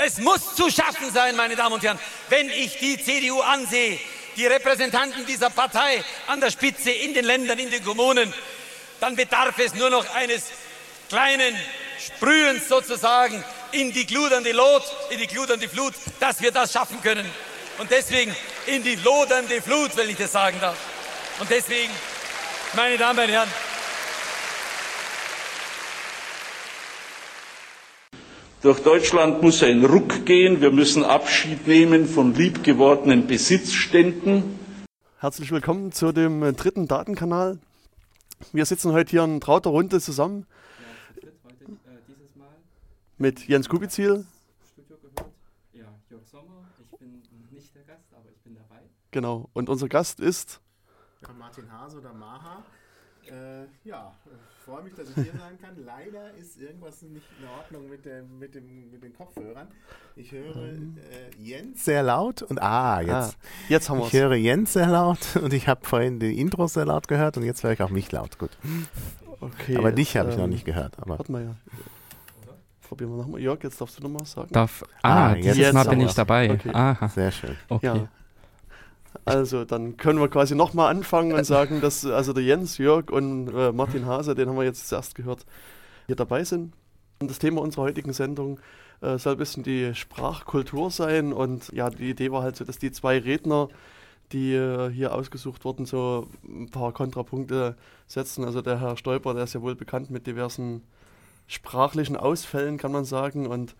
Es muss zu schaffen sein, meine Damen und Herren, wenn ich die CDU ansehe, die Repräsentanten dieser Partei an der Spitze in den Ländern, in den Kommunen, dann bedarf es nur noch eines kleinen Sprühens sozusagen in die gludernde Lot, in die gludernde Flut, dass wir das schaffen können. Und deswegen in die lodernde Flut, wenn ich das sagen darf. Und deswegen, meine Damen und Herren, Durch Deutschland muss ein Ruck gehen. Wir müssen Abschied nehmen von liebgewordenen Besitzständen. Herzlich willkommen zu dem dritten Datenkanal. Wir sitzen heute hier in trauter Runde zusammen mit Jens Kubizil. Ja, Jörg Sommer. Ich bin nicht der Gast, aber ich bin dabei. Genau. Und unser Gast ist Martin Hase oder Maha. Äh, ja, freue mich, dass ich hier sein kann. Leider ist irgendwas nicht in Ordnung mit, der, mit, dem, mit den Kopfhörern. Ich höre äh, Jens sehr laut und ah, jetzt. Ah, jetzt haben ich wir höre Jens sehr laut und ich habe vorhin die Intros sehr laut gehört und jetzt höre ich auch mich laut. Gut. Okay, aber dich habe ich noch ähm, nicht gehört. Aber Warte mal, ja. Probieren wir nochmal. Jörg, jetzt darfst du nochmal sagen. Darf, Ah, ah, jetzt dieses Mal haben bin ich dabei. Okay. Aha, sehr schön. okay. Ja. Also, dann können wir quasi nochmal anfangen und sagen, dass also der Jens, Jörg und äh, Martin Hase, den haben wir jetzt zuerst gehört, hier dabei sind. Und das Thema unserer heutigen Sendung äh, soll ein bisschen die Sprachkultur sein. Und ja, die Idee war halt so, dass die zwei Redner, die äh, hier ausgesucht wurden, so ein paar Kontrapunkte setzen. Also der Herr Stolper, der ist ja wohl bekannt mit diversen sprachlichen Ausfällen, kann man sagen. Und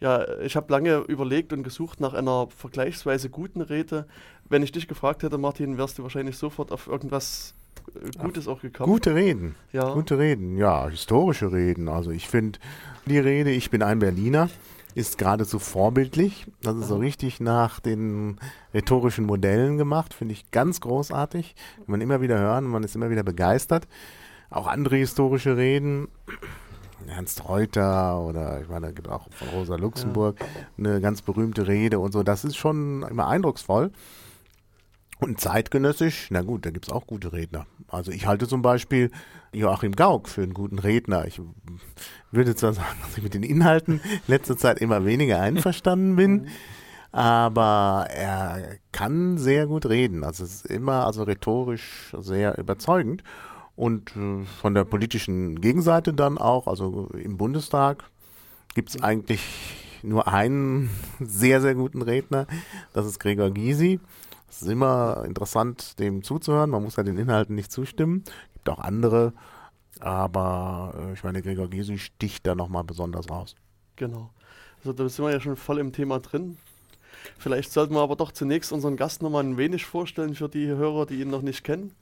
ja, ich habe lange überlegt und gesucht nach einer vergleichsweise guten Rede. Wenn ich dich gefragt hätte, Martin, wärst du wahrscheinlich sofort auf irgendwas äh, Gutes auch gekommen. Gute Reden. Ja. Gute Reden, ja, historische Reden. Also ich finde die Rede, ich bin ein Berliner, ist geradezu vorbildlich. Das ist so richtig nach den rhetorischen Modellen gemacht, finde ich ganz großartig. Kann man immer wieder hören, man ist immer wieder begeistert. Auch andere historische Reden, Ernst Reuter oder ich meine, da gibt auch von Rosa Luxemburg eine ganz berühmte Rede und so. Das ist schon immer eindrucksvoll. Und zeitgenössisch, na gut, da gibt es auch gute Redner. Also ich halte zum Beispiel Joachim Gauck für einen guten Redner. Ich würde zwar sagen, dass ich mit den Inhalten in letzter Zeit immer weniger einverstanden bin, aber er kann sehr gut reden. Also es ist immer also rhetorisch sehr überzeugend. Und äh, von der politischen Gegenseite dann auch, also im Bundestag, gibt es eigentlich nur einen sehr, sehr guten Redner. Das ist Gregor Gysi. Es ist immer interessant, dem zuzuhören. Man muss ja den Inhalten nicht zustimmen. gibt auch andere. Aber äh, ich meine, Gregor Gysi sticht da nochmal besonders raus. Genau. Also da sind wir ja schon voll im Thema drin. Vielleicht sollten wir aber doch zunächst unseren Gast nochmal ein wenig vorstellen für die Hörer, die ihn noch nicht kennen.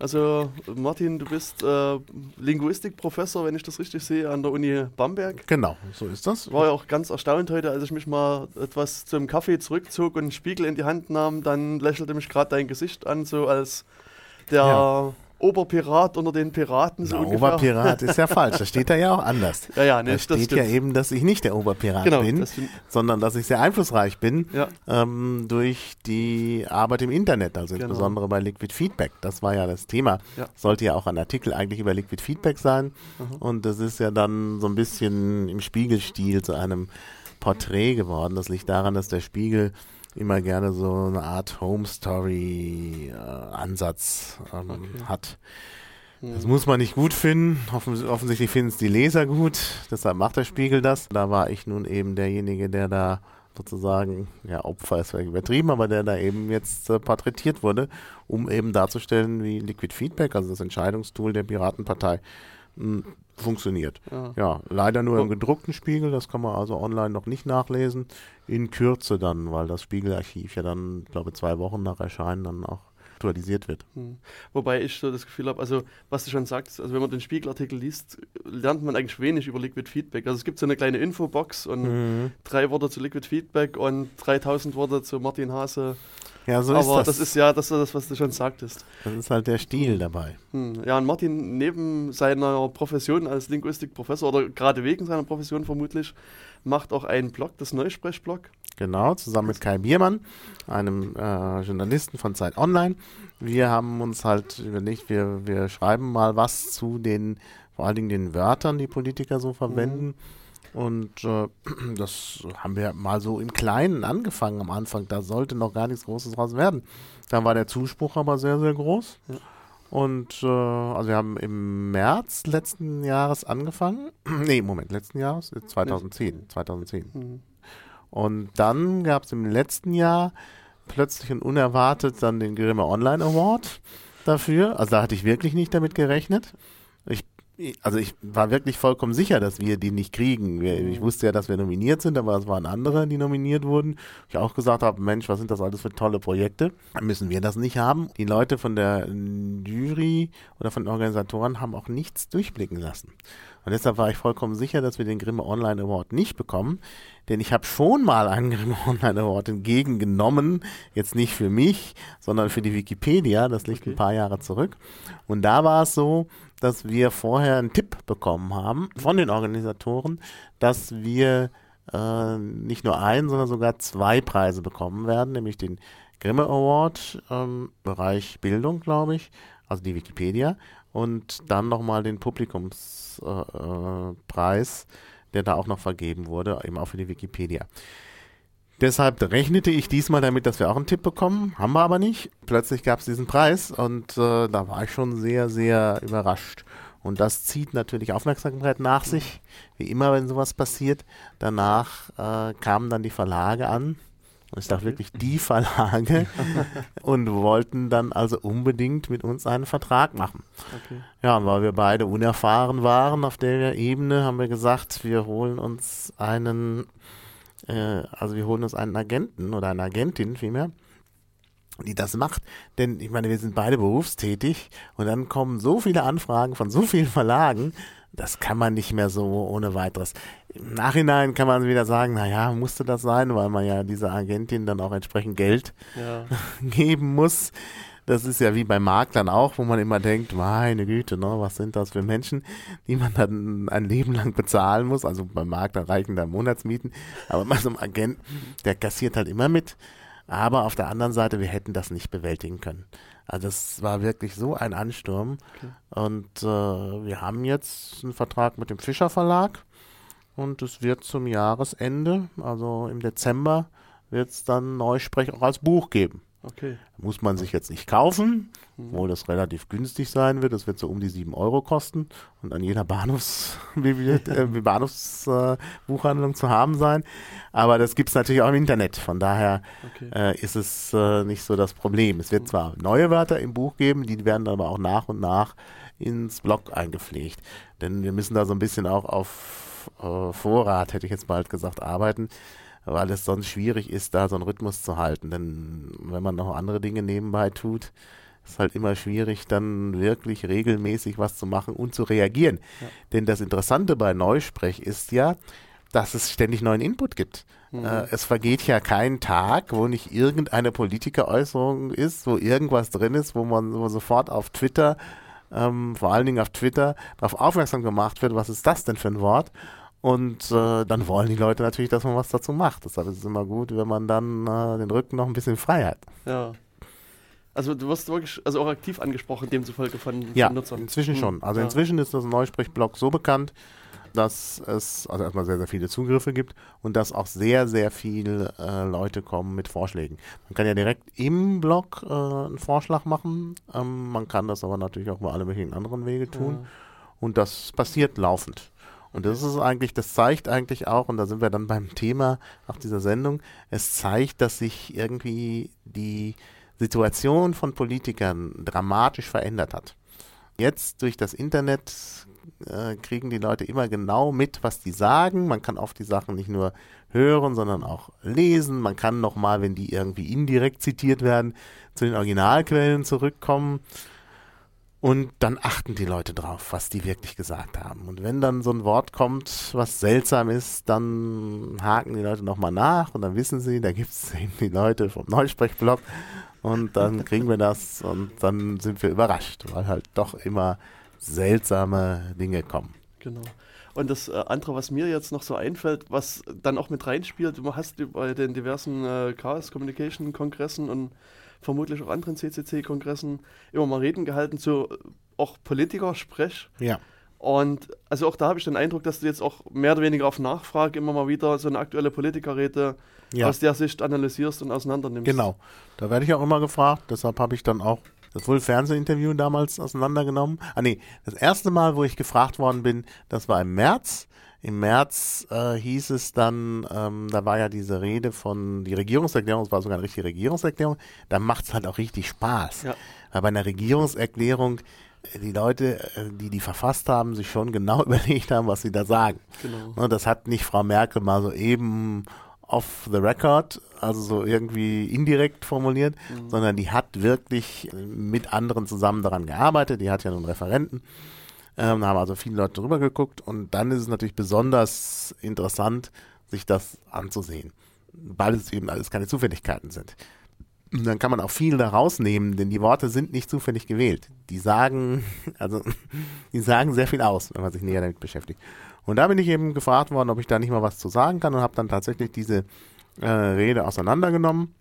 Also Martin, du bist äh, Linguistikprofessor, wenn ich das richtig sehe, an der Uni Bamberg. Genau, so ist das. War ja auch ganz erstaunt heute, als ich mich mal etwas zum Kaffee zurückzog und einen Spiegel in die Hand nahm, dann lächelte mich gerade dein Gesicht an, so als der Ja. Oberpirat unter den Piraten. So Na, ungefähr. Oberpirat ist ja falsch. Da steht da ja auch anders. Ja, ja, nee, da das steht ja eben, dass ich nicht der Oberpirat Genau, bin, das sondern dass ich sehr einflussreich bin Ja. ähm, durch die Arbeit im Internet, also Genau. insbesondere bei Liquid Feedback. Das war ja das Thema. Ja. Sollte ja auch ein Artikel eigentlich über Liquid Feedback sein. Und das ist ja dann so ein bisschen im Spiegelstil zu einem Porträt geworden. Das liegt daran, dass der Spiegel immer gerne so eine Art Home Story äh, Ansatz ähm, hat. Das muss man nicht gut finden. Offen, offensichtlich finden es die Leser gut. Deshalb macht der Spiegel das. Da war ich nun eben derjenige, der da sozusagen, ja, Opfer ist vielleicht übertrieben, aber der da eben jetzt äh, porträtiert wurde, um eben darzustellen, wie Liquid Feedback, also das Entscheidungstool der Piratenpartei, funktioniert. Ja. Ja, leider nur im gedruckten Spiegel, das kann man also online noch nicht nachlesen. In Kürze dann, weil das Spiegelarchiv ja dann, glaube zwei Wochen nach Erscheinen dann auch aktualisiert wird. Hm. Wobei ich so das Gefühl habe, also was du schon sagst, also wenn man den Spiegelartikel liest, lernt man eigentlich wenig über Liquid Feedback. Also es gibt so eine kleine Infobox und Mhm. drei Worte zu Liquid Feedback und 3000 Worte zu Martin Hase. Ja, so Aber ist das. das ist ja das, das, was du schon sagtest. Das ist halt der Stil dabei. Hm. Ja, und Martin, neben seiner Profession als Linguistikprofessor oder gerade wegen seiner Profession vermutlich, macht auch einen Blog, das Neusprechblog. Genau, zusammen mit Kai Biermann, einem äh, Journalisten von Zeit Online. Wir haben uns halt überlegt, wir, wir schreiben mal was zu den, vor allen Dingen den Wörtern, die Politiker so verwenden. Und äh, das haben wir mal so im Kleinen angefangen am Anfang. Da sollte noch gar nichts Großes draus werden. Dann war der Zuspruch aber sehr, sehr groß. Ja. Und äh, also wir haben im März letzten Jahres angefangen. nee, Moment, letzten Jahres? 2010. 2010. Mhm. Und dann gab es im letzten Jahr plötzlich und unerwartet dann den Grimme Online Award dafür. Also da hatte ich wirklich nicht damit gerechnet. Also ich war wirklich vollkommen sicher, dass wir die nicht kriegen. Wir, ich wusste ja, dass wir nominiert sind, aber es waren andere, die nominiert wurden. Ich auch gesagt habe, Mensch, was sind das alles für tolle Projekte? Müssen wir das nicht haben. Die Leute von der Jury oder von den Organisatoren haben auch nichts durchblicken lassen. Und deshalb war ich vollkommen sicher, dass wir den Grimme Online Award nicht bekommen. Denn ich habe schon mal einen Grimme Online Award entgegengenommen. Jetzt nicht für mich, sondern für die Wikipedia. Das liegt Okay. ein paar Jahre zurück. Und da war es so, dass wir vorher einen Tipp bekommen haben von den Organisatoren, dass wir äh, nicht nur einen, sondern sogar zwei Preise bekommen werden, nämlich den Grimme Award im Bereich Bildung, glaube ich, also die Wikipedia, und dann nochmal den Publikumspreis, äh, Preis, der da auch noch vergeben wurde, eben auch für die Wikipedia. Deshalb rechnete ich diesmal damit, dass wir auch einen Tipp bekommen, haben wir aber nicht. Plötzlich gab es diesen Preis und äh, da war ich schon sehr, sehr überrascht. Und das zieht natürlich Aufmerksamkeit nach sich, wie immer, wenn sowas passiert. Danach äh, kamen dann die Verlage an, und ich sage wirklich die Verlage, und wollten dann also unbedingt mit uns einen Vertrag machen. Okay. Ja, und weil wir beide unerfahren waren auf der Ebene, haben wir gesagt, wir holen uns einen, äh, also wir holen uns einen Agenten oder eine Agentin vielmehr, die das macht. Denn ich meine, wir sind beide berufstätig und dann kommen so viele Anfragen von so vielen Verlagen, das kann man nicht mehr so ohne weiteres. Im Nachhinein kann man wieder sagen, naja, musste das sein, weil man ja dieser Agentin dann auch entsprechend Geld Ja. geben muss. Das ist ja wie bei Maklern auch, wo man immer denkt, meine Güte, ne, was sind das für Menschen, die man dann ein Leben lang bezahlen muss. Also beim Makler reichen da Monatsmieten, aber bei so einem Agenten, der kassiert halt immer mit. Aber auf der anderen Seite, wir hätten das nicht bewältigen können. Also das war wirklich so ein Ansturm. Und äh, wir haben jetzt einen Vertrag mit dem Fischer Verlag und es wird zum Jahresende, also im Dezember, wird es dann Neusprech auch als Buch geben. Okay. Muss man sich jetzt nicht kaufen, obwohl das relativ günstig sein wird. Das wird so um die 7 Euro kosten und an jeder Bahnhofsbuchhandlung äh, Bahnhofs, äh, zu haben sein. Aber das gibt es natürlich auch im Internet. Von daher Okay. äh, ist es äh, nicht so das Problem. Es wird zwar neue Wörter im Buch geben, die werden aber auch nach und nach ins Blog eingepflegt. Denn wir müssen da so ein bisschen auch auf äh, Vorrat, hätte ich jetzt bald gesagt, arbeiten, weil es sonst schwierig ist, da so einen Rhythmus zu halten. Denn wenn man noch andere Dinge nebenbei tut, ist halt immer schwierig, dann wirklich regelmäßig was zu machen und zu reagieren. Denn das Interessante bei Neusprech ist ja, dass es ständig neuen Input gibt. Äh, es vergeht ja kein Tag, wo nicht irgendeine Politikeräußerung ist, wo irgendwas drin ist, wo man wo sofort auf Twitter, ähm, vor allen Dingen auf Twitter, darauf aufmerksam gemacht wird, was ist das denn für ein Wort? Und äh, dann wollen die Leute natürlich, dass man was dazu macht. Deshalb ist es immer gut, wenn man dann äh, den Rücken noch ein bisschen frei hat. Ja. Also du wirst wirklich also auch aktiv angesprochen, demzufolge von, Ja, von Nutzern. inzwischen Hm. schon. Also ja. inzwischen ist das Neusprech-Blog so bekannt, dass es also erstmal sehr, sehr viele Zugriffe gibt und dass auch sehr, sehr viele äh, Leute kommen mit Vorschlägen. Man kann ja direkt im Blog äh, einen Vorschlag machen. Ähm, man kann das aber natürlich auch über alle möglichen anderen Wege tun. Und das passiert laufend. Und das ist eigentlich, das zeigt eigentlich auch, und da sind wir dann beim Thema auch dieser Sendung, es zeigt, dass sich irgendwie die Situation von Politikern dramatisch verändert hat. Jetzt durch das Internet äh, kriegen die Leute immer genau mit, was die sagen. Man kann oft die Sachen nicht nur hören, sondern auch lesen. Man kann nochmal, wenn die irgendwie indirekt zitiert werden, zu den Originalquellen zurückkommen. Und dann achten die Leute drauf, was die wirklich gesagt haben. Und wenn dann so ein Wort kommt, was seltsam ist, dann haken die Leute nochmal nach und dann wissen sie, da gibt es eben die Leute vom Neusprechblog und dann kriegen wir das und dann sind wir überrascht, weil halt doch immer seltsame Dinge kommen. Genau. Und das äh, andere, was mir jetzt noch so einfällt, was dann auch mit reinspielt, du hast bei den diversen äh, Chaos Communication Kongressen und vermutlich auch anderen CCC Kongressen immer mal Reden gehalten zu auch Politiker-Sprech. Ja. Und also auch da habe ich den Eindruck, dass du jetzt auch mehr oder weniger auf Nachfrage immer mal wieder so eine aktuelle Politikerrede Ja. aus der Sicht analysierst und auseinandernimmst. Genau. Da werde ich auch immer gefragt. Deshalb habe ich dann auch das wohl Fernsehinterview damals auseinandergenommen. Ah nee, das erste Mal, wo ich gefragt worden bin, das war im März. Im März äh, hieß es dann, ähm, da war ja diese Rede von, die Regierungserklärung, es war sogar eine richtige Regierungserklärung, da macht es halt auch richtig Spaß. Ja. Weil bei einer Regierungserklärung äh, die Leute, äh, die die verfasst haben, sich schon genau überlegt haben, was sie da sagen. Genau. Ne, das hat nicht Frau Merkel mal so eben off the record, also so irgendwie indirekt formuliert, sondern die hat wirklich mit anderen zusammen daran gearbeitet. Die hat ja nun Referenten. Ähm, da haben also viele Leute drüber geguckt und dann ist es natürlich besonders interessant, sich das anzusehen, weil es eben alles keine Zufälligkeiten sind. Und dann kann man auch viel da rausnehmen, denn die Worte sind nicht zufällig gewählt. Die sagen, also, die sagen sehr viel aus, wenn man sich näher damit beschäftigt. Und da bin ich eben gefragt worden, ob ich da nicht mal was zu sagen kann und habe dann tatsächlich diese äh, Rede auseinandergenommen.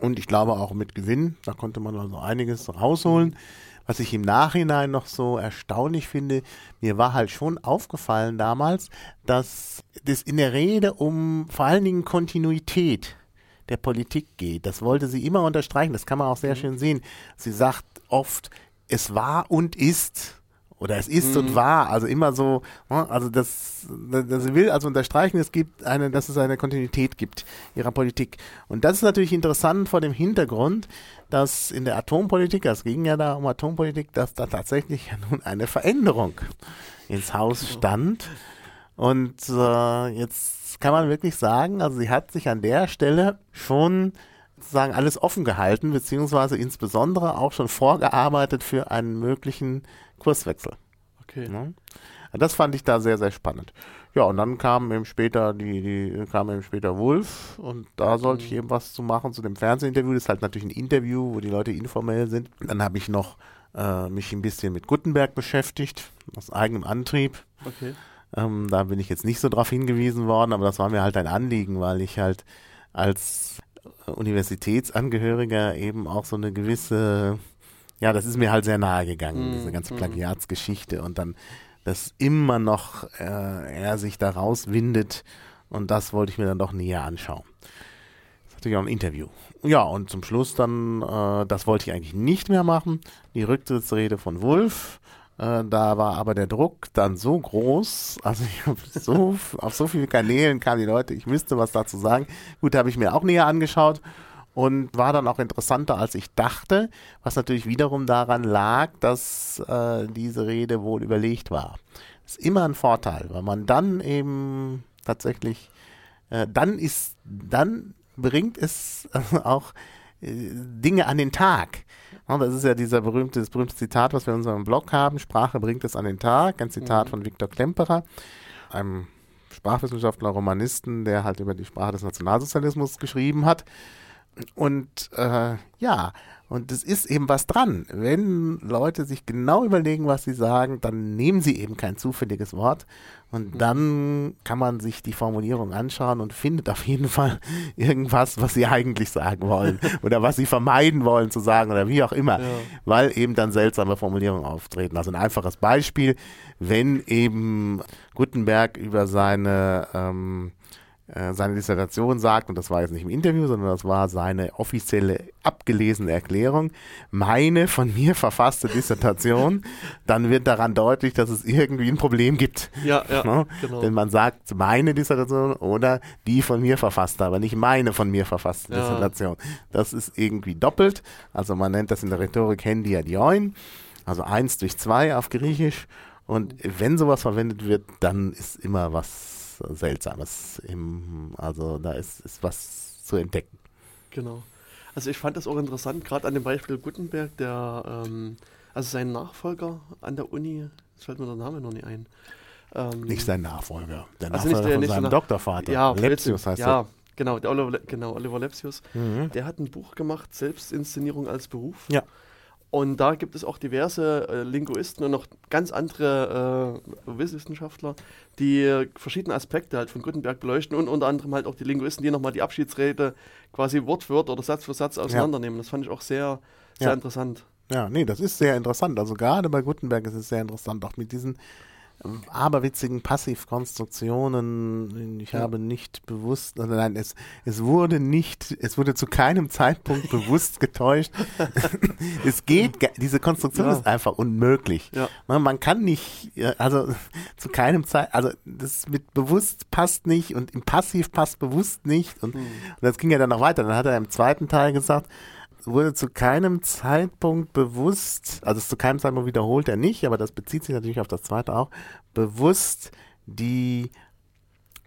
Und ich glaube auch mit Gewinn, da konnte man also einiges rausholen. Was ich im Nachhinein noch so erstaunlich finde, mir war halt schon aufgefallen damals, dass das in der Rede um vor allen Dingen Kontinuität der Politik geht. Das wollte sie immer unterstreichen, das kann man auch sehr schön sehen. Sie sagt oft, es war und ist. Oder es ist und war, also immer so, ne, also das, das will also unterstreichen, es gibt eine, dass es eine Kontinuität gibt ihrer Politik. Und das ist natürlich interessant vor dem Hintergrund, dass in der Atompolitik, es ging ja da um Atompolitik, dass da tatsächlich ja nun eine Veränderung ins Haus stand. Und äh, jetzt kann man wirklich sagen, also sie hat sich an der Stelle schon sozusagen alles offen gehalten, beziehungsweise insbesondere auch schon vorgearbeitet für einen möglichen Kurswechsel. Okay. Ne? Das fand ich da sehr, sehr spannend. Ja, und dann kam eben später die, die kam eben später Wolf und da sollte ich eben was zu machen zu dem Fernsehinterview. Das ist halt natürlich ein Interview, wo die Leute informell sind. Dann habe ich noch äh, mich ein bisschen mit Gutenberg beschäftigt, aus eigenem Antrieb. Okay. Ähm, da bin ich jetzt nicht so drauf hingewiesen worden, aber das war mir halt ein Anliegen, weil ich halt als Universitätsangehöriger eben auch so eine gewisse, ja, das ist mir halt sehr nahe gegangen, Mhm, diese ganze mhm. Plagiatsgeschichte und dann, dass immer noch äh, er sich da rauswindet und das wollte ich mir dann doch näher anschauen. Das ist natürlich auch ein Interview. Ja, und zum Schluss dann, äh, das wollte ich eigentlich nicht mehr machen, die Rücktrittsrede von Wulff. Äh, da war aber der Druck dann so groß, also ich hab so, auf so vielen Kanälen kamen die Leute, ich müsste was dazu sagen. Gut, habe ich mir auch näher angeschaut und war dann auch interessanter, als ich dachte, was natürlich wiederum daran lag, dass äh, diese Rede wohl überlegt war. Ist immer ein Vorteil, weil man dann eben tatsächlich, äh, dann ist, dann bringt es auch äh, Dinge an den Tag. Das ist ja dieser berühmte, das berühmte Zitat, was wir in unserem Blog haben. Sprache bringt es an den Tag. Ein Zitat von Viktor Klemperer, einem Sprachwissenschaftler, Romanisten, der halt über die Sprache des Nationalsozialismus geschrieben hat. Und äh, ja, und es ist eben was dran. Wenn Leute sich genau überlegen, was sie sagen, dann nehmen sie eben kein zufälliges Wort. Und dann kann man sich die Formulierung anschauen und findet auf jeden Fall irgendwas, was sie eigentlich sagen wollen oder was sie vermeiden wollen zu sagen oder wie auch immer, Ja. weil eben dann seltsame Formulierungen auftreten. Also ein einfaches Beispiel, wenn eben Gutenberg über seine ähm, äh, seine Dissertation sagt, und das war jetzt nicht im Interview, sondern das war seine offizielle abgelesene Erklärung, meine von mir verfasste Dissertation, dann wird daran deutlich, dass es irgendwie ein Problem gibt. Ja, ja, Ne? genau. Denn man sagt meine Dissertation oder die von mir verfasste, aber nicht meine von mir verfasste Ja. Dissertation. Das ist irgendwie doppelt. Also man nennt das in der Rhetorik Hendia Dioin, also eins durch zwei auf Griechisch. Und wenn sowas verwendet wird, dann ist immer was Seltsames. Im, also da ist, ist was zu entdecken. Genau. Also ich fand das auch interessant, gerade an dem Beispiel Gutenberg, der, ähm, also sein Nachfolger an der Uni, jetzt fällt mir der Name noch nicht ein. Ähm, Nicht sein Nachfolger. Der Also Nachfolger der- von seinem der- Doktorvater. ja, Lepsius heißt ja, genau, der Oliver, genau, Oliver Lepsius. er. Mhm. Der hat ein Buch gemacht, Selbstinszenierung als Beruf. Ja. Und da gibt es auch diverse äh, Linguisten und noch ganz andere äh, Wissenschaftler, die äh, verschiedene Aspekte halt von Gutenberg beleuchten und unter anderem halt auch die Linguisten, die nochmal die Abschiedsrede quasi Wort für Wort oder Satz für Satz auseinandernehmen. Das fand ich auch sehr, sehr Ja. interessant. Ja, nee, das ist sehr interessant. Also gerade bei Gutenberg ist es sehr interessant, auch mit diesen aberwitzigen Passivkonstruktionen. Ich habe nicht bewusst, also nein, es, es wurde nicht, es wurde zu keinem Zeitpunkt bewusst getäuscht. es geht, ge- diese Konstruktion Ja. ist einfach unmöglich. Ja. Man, kann nicht, also zu keinem Zeit, also das mit bewusst passt nicht und im Passiv passt bewusst nicht und, und das ging ja dann noch weiter. Dann hat er im zweiten Teil gesagt, wurde zu keinem Zeitpunkt bewusst, also es zu keinem Zeitpunkt wiederholt er nicht, aber das bezieht sich natürlich auf das zweite auch, bewusst die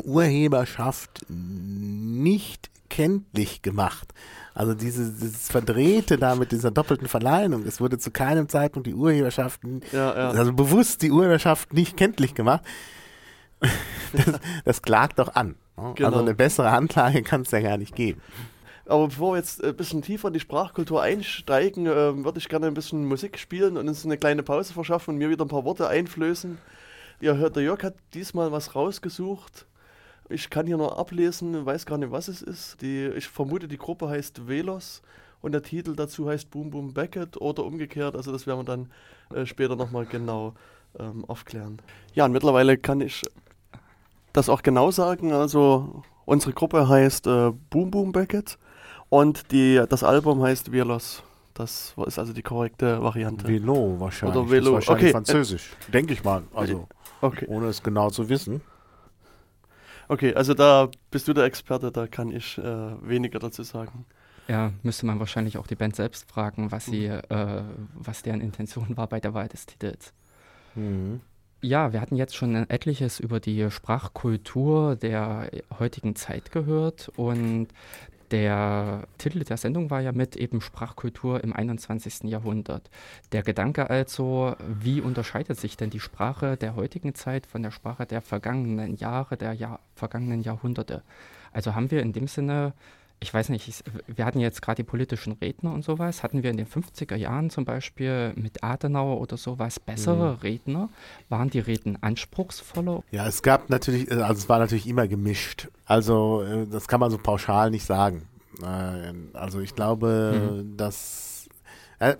Urheberschaft nicht kenntlich gemacht. Also diese, dieses Verdrehte da mit dieser doppelten Verleihung, es wurde zu keinem Zeitpunkt die Urheberschaft, Ja, ja. also bewusst die Urheberschaft nicht kenntlich gemacht. Das, das klagt doch an. ne? Genau. Also eine bessere Anklage kann es ja gar nicht geben. Aber bevor wir jetzt ein bisschen tiefer in die Sprachkultur einsteigen, ähm, würde ich gerne ein bisschen Musik spielen und uns eine kleine Pause verschaffen und mir wieder ein paar Worte einflößen. Ihr hört, der Jörg hat diesmal was rausgesucht. Ich kann hier nur ablesen, weiß gar nicht, was es ist. Die, ich vermute, die Gruppe heißt Velos und der Titel dazu heißt Boom Boom Beckett oder umgekehrt. Also das werden wir dann äh, später nochmal genau ähm, aufklären. Ja, und mittlerweile kann ich das auch genau sagen. Also unsere Gruppe heißt äh, Boom Boom Beckett und die, das Album heißt Velos. Das ist also die korrekte Variante. Velo wahrscheinlich. Oder Velo, Das ist wahrscheinlich okay. französisch. Denke ich mal. Also, Okay. ohne es genau zu wissen. okay, also da bist du der Experte, da kann ich äh, weniger dazu sagen. Ja, müsste man wahrscheinlich auch die Band selbst fragen, was sie, äh, was deren Intention war bei der Wahl des Titels. Mhm. Ja, wir hatten jetzt schon etliches über die Sprachkultur der heutigen Zeit gehört und der Titel der Sendung war ja mit eben Sprachkultur im 21. Jahrhundert. Der Gedanke also, wie unterscheidet sich denn die Sprache der heutigen Zeit von der Sprache der vergangenen Jahre, der Jahr, vergangenen Jahrhunderte? Also haben wir in dem Sinne, ich weiß nicht, ich, wir hatten jetzt gerade die politischen Redner und sowas, hatten wir in den 50er Jahren zum Beispiel mit Adenauer oder sowas bessere Redner? Waren die Reden anspruchsvoller? Ja, es gab natürlich, äh, also es war natürlich immer gemischt. Also äh, das kann man so pauschal nicht sagen. Also ich glaube, dass äh,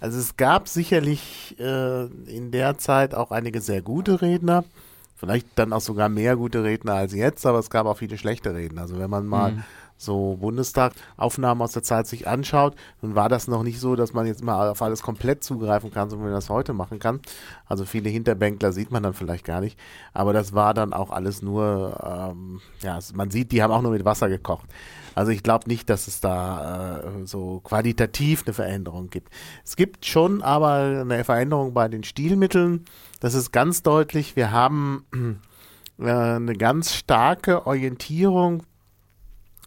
also es gab sicherlich in der Zeit auch einige sehr gute Redner. Vielleicht dann auch sogar mehr gute Redner als jetzt, aber es gab auch viele schlechte Redner. Also wenn man mal Mhm. so Bundestagaufnahmen aus der Zeit sich anschaut, dann war das noch nicht so, dass man jetzt mal auf alles komplett zugreifen kann, so wie man das heute machen kann. Also viele Hinterbänkler sieht man dann vielleicht gar nicht, aber das war dann auch alles nur, ähm, ja, man sieht, die haben auch nur mit Wasser gekocht. Also ich glaube nicht, dass es da äh, so qualitativ eine Veränderung gibt. Es gibt schon aber eine Veränderung bei den Stilmitteln. Das ist ganz deutlich. Wir haben äh, eine ganz starke Orientierung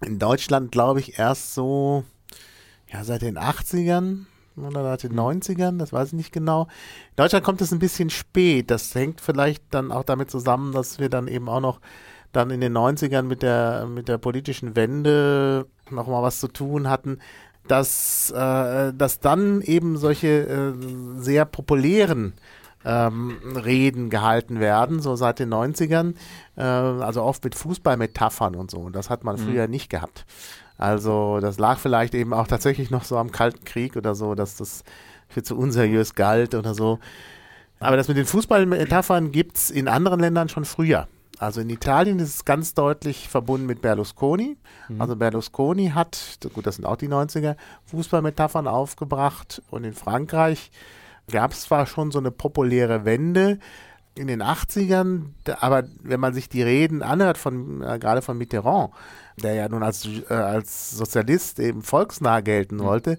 in Deutschland, glaube ich, erst so ja, seit den 80ern oder seit den 90ern, das weiß ich nicht genau. In Deutschland kommt es ein bisschen spät. Das hängt vielleicht dann auch damit zusammen, dass wir dann eben auch noch dann in den 90ern mit der, mit der politischen Wende nochmal was zu tun hatten, dass, äh, dass dann eben solche äh, sehr populären ähm, Reden gehalten werden, so seit den 90ern, äh, also oft mit Fußballmetaphern und so. Und das hat man früher nicht gehabt. Also das lag vielleicht eben auch tatsächlich noch so am Kalten Krieg oder so, dass das für zu unseriös galt oder so. Aber das mit den Fußballmetaphern gibt es in anderen Ländern schon früher. Also in Italien ist es ganz deutlich verbunden mit Berlusconi. Also Berlusconi hat, gut, das sind auch die 90er, Fußballmetaphern aufgebracht. Und in Frankreich gab es zwar schon so eine populäre Wende in den 80ern, da- aber wenn man sich die Reden anhört, von, äh, gerade von Mitterrand, der ja nun als, äh, als Sozialist eben volksnah gelten wollte,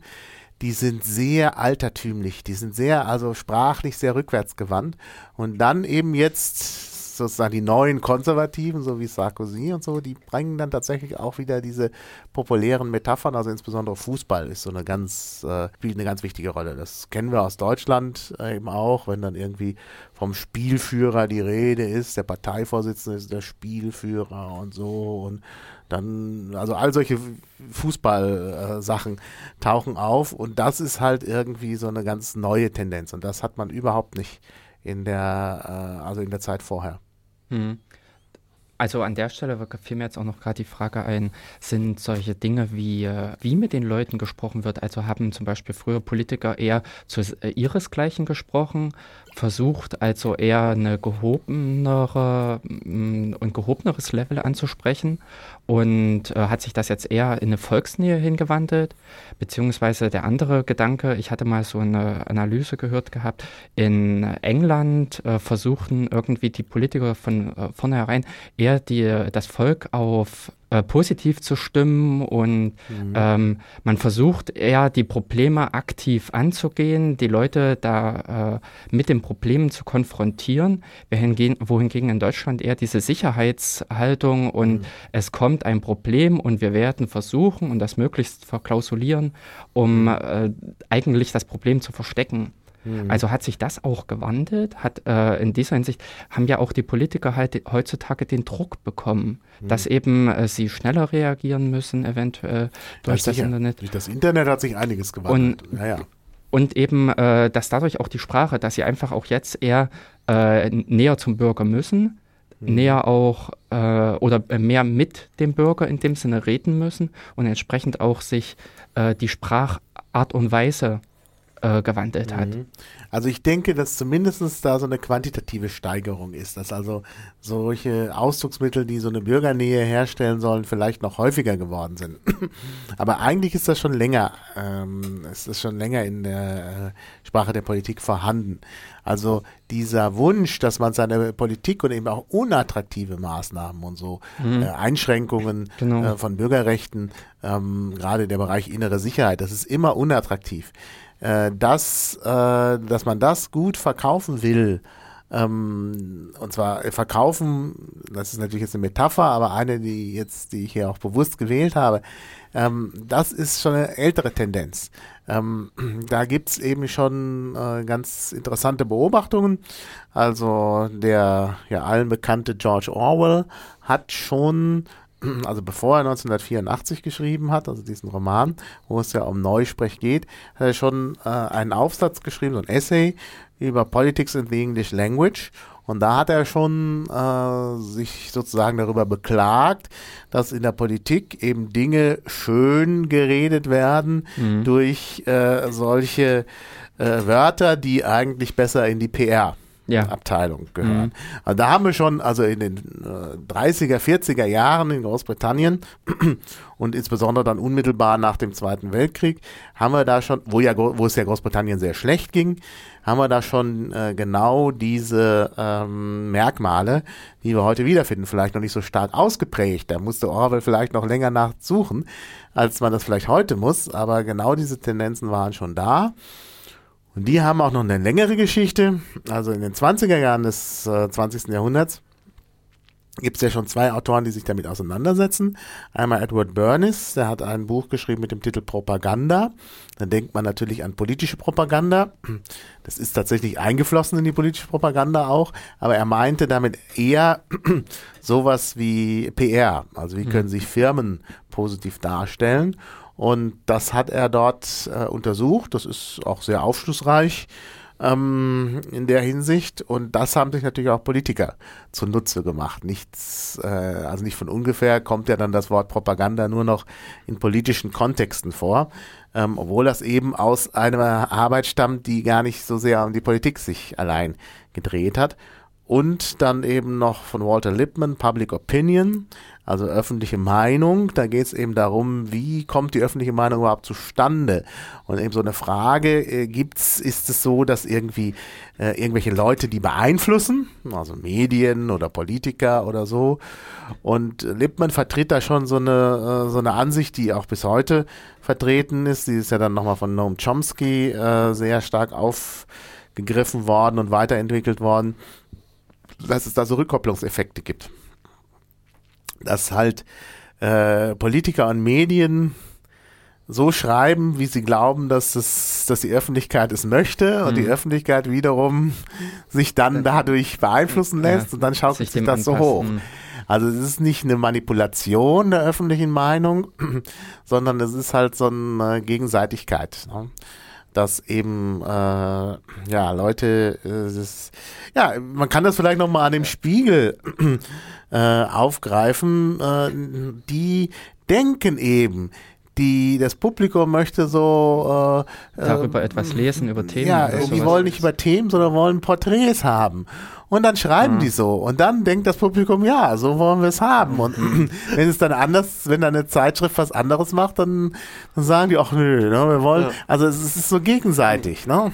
die sind sehr altertümlich, die sind sehr, also sprachlich sehr rückwärtsgewandt. Und dann eben jetzt sozusagen die neuen Konservativen, so wie Sarkozy und so, die bringen dann tatsächlich auch wieder diese populären Metaphern, also insbesondere Fußball ist so eine ganz, äh, spielt eine ganz wichtige Rolle. Das kennen wir aus Deutschland äh, eben auch, wenn dann irgendwie vom Spielführer die Rede ist, der Parteivorsitzende ist der Spielführer und so und dann, also all solche Fußball-Sachen tauchen auf und das ist halt irgendwie so eine ganz neue Tendenz und das hat man überhaupt nicht in der, äh, also in der Zeit vorher. Hm. Also an der Stelle fiel mir jetzt auch noch gerade die Frage ein, sind solche Dinge wie, äh, wie mit den Leuten gesprochen wird, also haben zum Beispiel früher Politiker eher zu äh, ihresgleichen gesprochen, versucht also eher eine gehobenere und gehobeneres Level anzusprechen und äh, hat sich das jetzt eher in eine Volksnähe hingewandelt, beziehungsweise der andere Gedanke, ich hatte mal so eine Analyse gehört gehabt, in England äh, versuchten irgendwie die Politiker von äh, vornherein eher die, das Volk auf äh, positiv zu stimmen und mhm. ähm, man versucht eher die Probleme aktiv anzugehen, die Leute da äh, mit den Problemen zu konfrontieren, wohingegen, wohingegen in Deutschland eher diese Sicherheitshaltung und mhm. es kommt ein Problem und wir werden versuchen und das möglichst verklausulieren, um mhm. äh, eigentlich das Problem zu verstecken. Mhm. Also hat sich das auch gewandelt? Hat äh, in dieser Hinsicht haben ja auch die Politiker halt heutzutage den Druck bekommen, mhm. dass eben äh, sie schneller reagieren müssen, eventuell durch das, das Internet. Durch das Internet hat sich einiges gewandelt. Und, ja, ja. und eben, äh, dass dadurch auch die Sprache, dass sie einfach auch jetzt eher äh, näher zum Bürger müssen, mhm. näher auch äh, oder mehr mit dem Bürger in dem Sinne reden müssen und entsprechend auch sich äh, die Sprachart und Weise äh, gewandelt hat. Mhm. Also ich denke, dass zumindest da so eine quantitative Steigerung ist, dass also solche Ausdrucksmittel, die so eine Bürgernähe herstellen sollen, vielleicht noch häufiger geworden sind. Aber eigentlich ist das schon länger, ähm, ist das schon länger in der äh, Sprache der Politik vorhanden. Also dieser Wunsch, dass man seine Politik und eben auch unattraktive Maßnahmen und so mhm. äh, Einschränkungen genau. äh, von Bürgerrechten, ähm, gerade der Bereich innere Sicherheit, das ist immer unattraktiv äh, dass, äh, dass man das gut verkaufen will, ähm, und zwar verkaufen, das ist natürlich jetzt eine Metapher, aber eine, die jetzt, die ich hier auch bewusst gewählt habe, ähm, das ist schon eine ältere Tendenz. Ähm, da gibt's eben schon äh, ganz interessante Beobachtungen. Also der ja allen bekannte George Orwell hat schon also bevor er 1984 geschrieben hat, also diesen Roman, wo es ja um Neusprech geht, hat er schon äh, einen Aufsatz geschrieben, so ein Essay über Politics in the English Language. Und da hat er schon äh, sich sozusagen darüber beklagt, dass in der Politik eben Dinge schön geredet werden mhm. durch äh, solche äh, Wörter, die eigentlich besser in die PR ja. Abteilung gehören. Mhm. Also da haben wir schon, also in den äh, 30er, 40er Jahren in Großbritannien und insbesondere dann unmittelbar nach dem Zweiten Weltkrieg, haben wir da schon, wo ja, wo es ja Großbritannien sehr schlecht ging, haben wir da schon äh, genau diese ähm, Merkmale, die wir heute wiederfinden, vielleicht noch nicht so stark ausgeprägt. Da musste Orwell vielleicht noch länger nachsuchen, als man das vielleicht heute muss, aber genau diese Tendenzen waren schon da. Und die haben auch noch eine längere Geschichte. Also in den 20er Jahren des äh, 20. Jahrhunderts gibt es ja schon zwei Autoren, die sich damit auseinandersetzen. Einmal Edward Bernays, der hat ein Buch geschrieben mit dem Titel Propaganda. Da denkt man natürlich an politische Propaganda. Das ist tatsächlich eingeflossen in die politische Propaganda auch, aber er meinte damit eher sowas wie PR. Also wie können mhm. sich Firmen positiv darstellen und das hat er dort äh, untersucht. Das ist auch sehr aufschlussreich ähm, in der Hinsicht. Und das haben sich natürlich auch Politiker zunutze gemacht. Nichts, äh, also nicht von ungefähr kommt ja dann das Wort Propaganda nur noch in politischen Kontexten vor. Ähm, obwohl das eben aus einer Arbeit stammt, die gar nicht so sehr um die Politik sich allein gedreht hat. Und dann eben noch von Walter Lippmann, Public Opinion also öffentliche Meinung. Da geht es eben darum, wie kommt die öffentliche Meinung überhaupt zustande? Und eben so eine Frage äh, gibt's, ist es so, dass irgendwie äh, irgendwelche Leute die beeinflussen, also Medien oder Politiker oder so. Und Lippmann vertritt da schon so eine, äh, so eine Ansicht, die auch bis heute vertreten ist. Die ist ja dann nochmal von Noam Chomsky äh, sehr stark aufgegriffen worden und weiterentwickelt worden, dass es da so Rückkopplungseffekte gibt dass halt äh, Politiker und Medien so schreiben, wie sie glauben, dass es, dass die Öffentlichkeit es möchte und mhm. die Öffentlichkeit wiederum sich dann dadurch beeinflussen lässt ja, und dann schaukelt sich, sich das so hoch. Also es ist nicht eine Manipulation der öffentlichen Meinung, sondern es ist halt so eine Gegenseitigkeit. Ne? Dass eben äh, ja Leute, äh, das, ja, man kann das vielleicht nochmal an dem Spiegel äh, aufgreifen, äh, die denken eben, die das Publikum möchte so äh, darüber äh, etwas lesen über Themen. Ja, die wollen nicht über Themen, sondern wollen Porträts haben. Und dann schreiben mhm. die so. Und dann denkt das Publikum, ja, so wollen wir es haben. Und wenn es dann anders, wenn dann eine Zeitschrift was anderes macht, dann, dann sagen die, ach nö, ne, wir wollen, ja. also es ist so gegenseitig. Ne?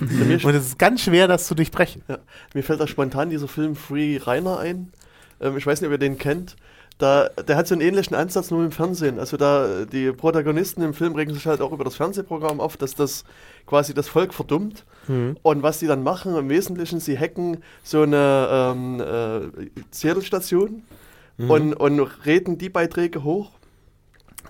Und es ist ganz schwer, das zu durchbrechen. Ja. Mir fällt da spontan dieser Film Free Rainer ein. Ähm, ich weiß nicht, ob ihr den kennt da, der hat so einen ähnlichen Ansatz nur im Fernsehen. Also da die Protagonisten im Film regen sich halt auch über das Fernsehprogramm auf, dass das quasi das Volk verdummt. Mhm. Und was die dann machen, im Wesentlichen, sie hacken so eine ähm, äh, Zählstation mhm. und, und reden die Beiträge hoch,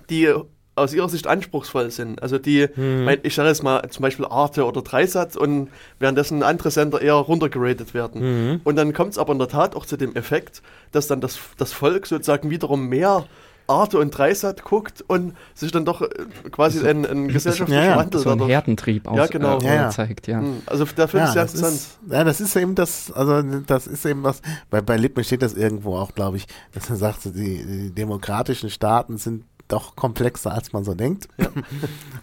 die aus ihrer Sicht anspruchsvoll sind. Also die, mhm. ich sage jetzt mal zum Beispiel Arte oder Dreisatz und währenddessen andere Sender eher runtergeratet werden. Mhm. Und dann kommt es aber in der Tat auch zu dem Effekt, dass dann das, das Volk sozusagen wiederum mehr Arte und Dreisat guckt und sich dann doch äh, quasi ein, ein gesellschaftlicher ja, ja. Wandel so ein Herdentrieb ja, genau. Äh, ja, zeigt, ja. Hm, also der Film ja, ist sehr interessant. Ist, ja, das ist eben das, also das ist eben was, bei, bei Lippmann steht das irgendwo auch, glaube ich, dass er sagt, die, die demokratischen Staaten sind doch komplexer, als man so denkt. Ja.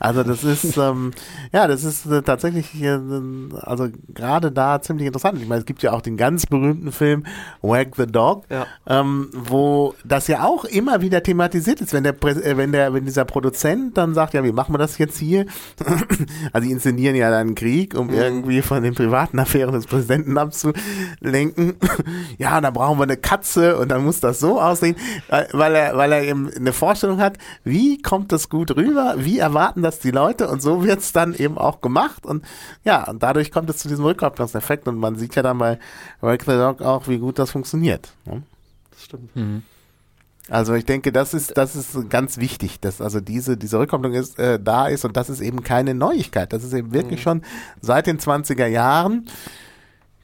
Also das ist, ähm, ja, das ist äh, tatsächlich, äh, also gerade da ziemlich interessant. Ich meine, es gibt ja auch den ganz berühmten Film Wag the Dog, ja. ähm, wo das ja auch immer wieder thematisiert ist, wenn der, äh, wenn der, wenn dieser Produzent dann sagt, ja, wie machen wir das jetzt hier? also die inszenieren ja dann einen Krieg, um mhm. irgendwie von den privaten Affären des Präsidenten abzulenken. ja, da brauchen wir eine Katze und dann muss das so aussehen, weil er, weil er eben eine Vorstellung hat, wie kommt das gut rüber, wie erwarten das die Leute und so wird es dann eben auch gemacht und ja, und dadurch kommt es zu diesem Rückkopplungseffekt und man sieht ja dann bei Wake the Dog auch, wie gut das funktioniert. Ne? Das stimmt. Mhm. Also ich denke, das ist das ist ganz wichtig, dass also diese diese Rückkopplung ist äh, da ist und das ist eben keine Neuigkeit. Das ist eben wirklich mhm. schon seit den 20er Jahren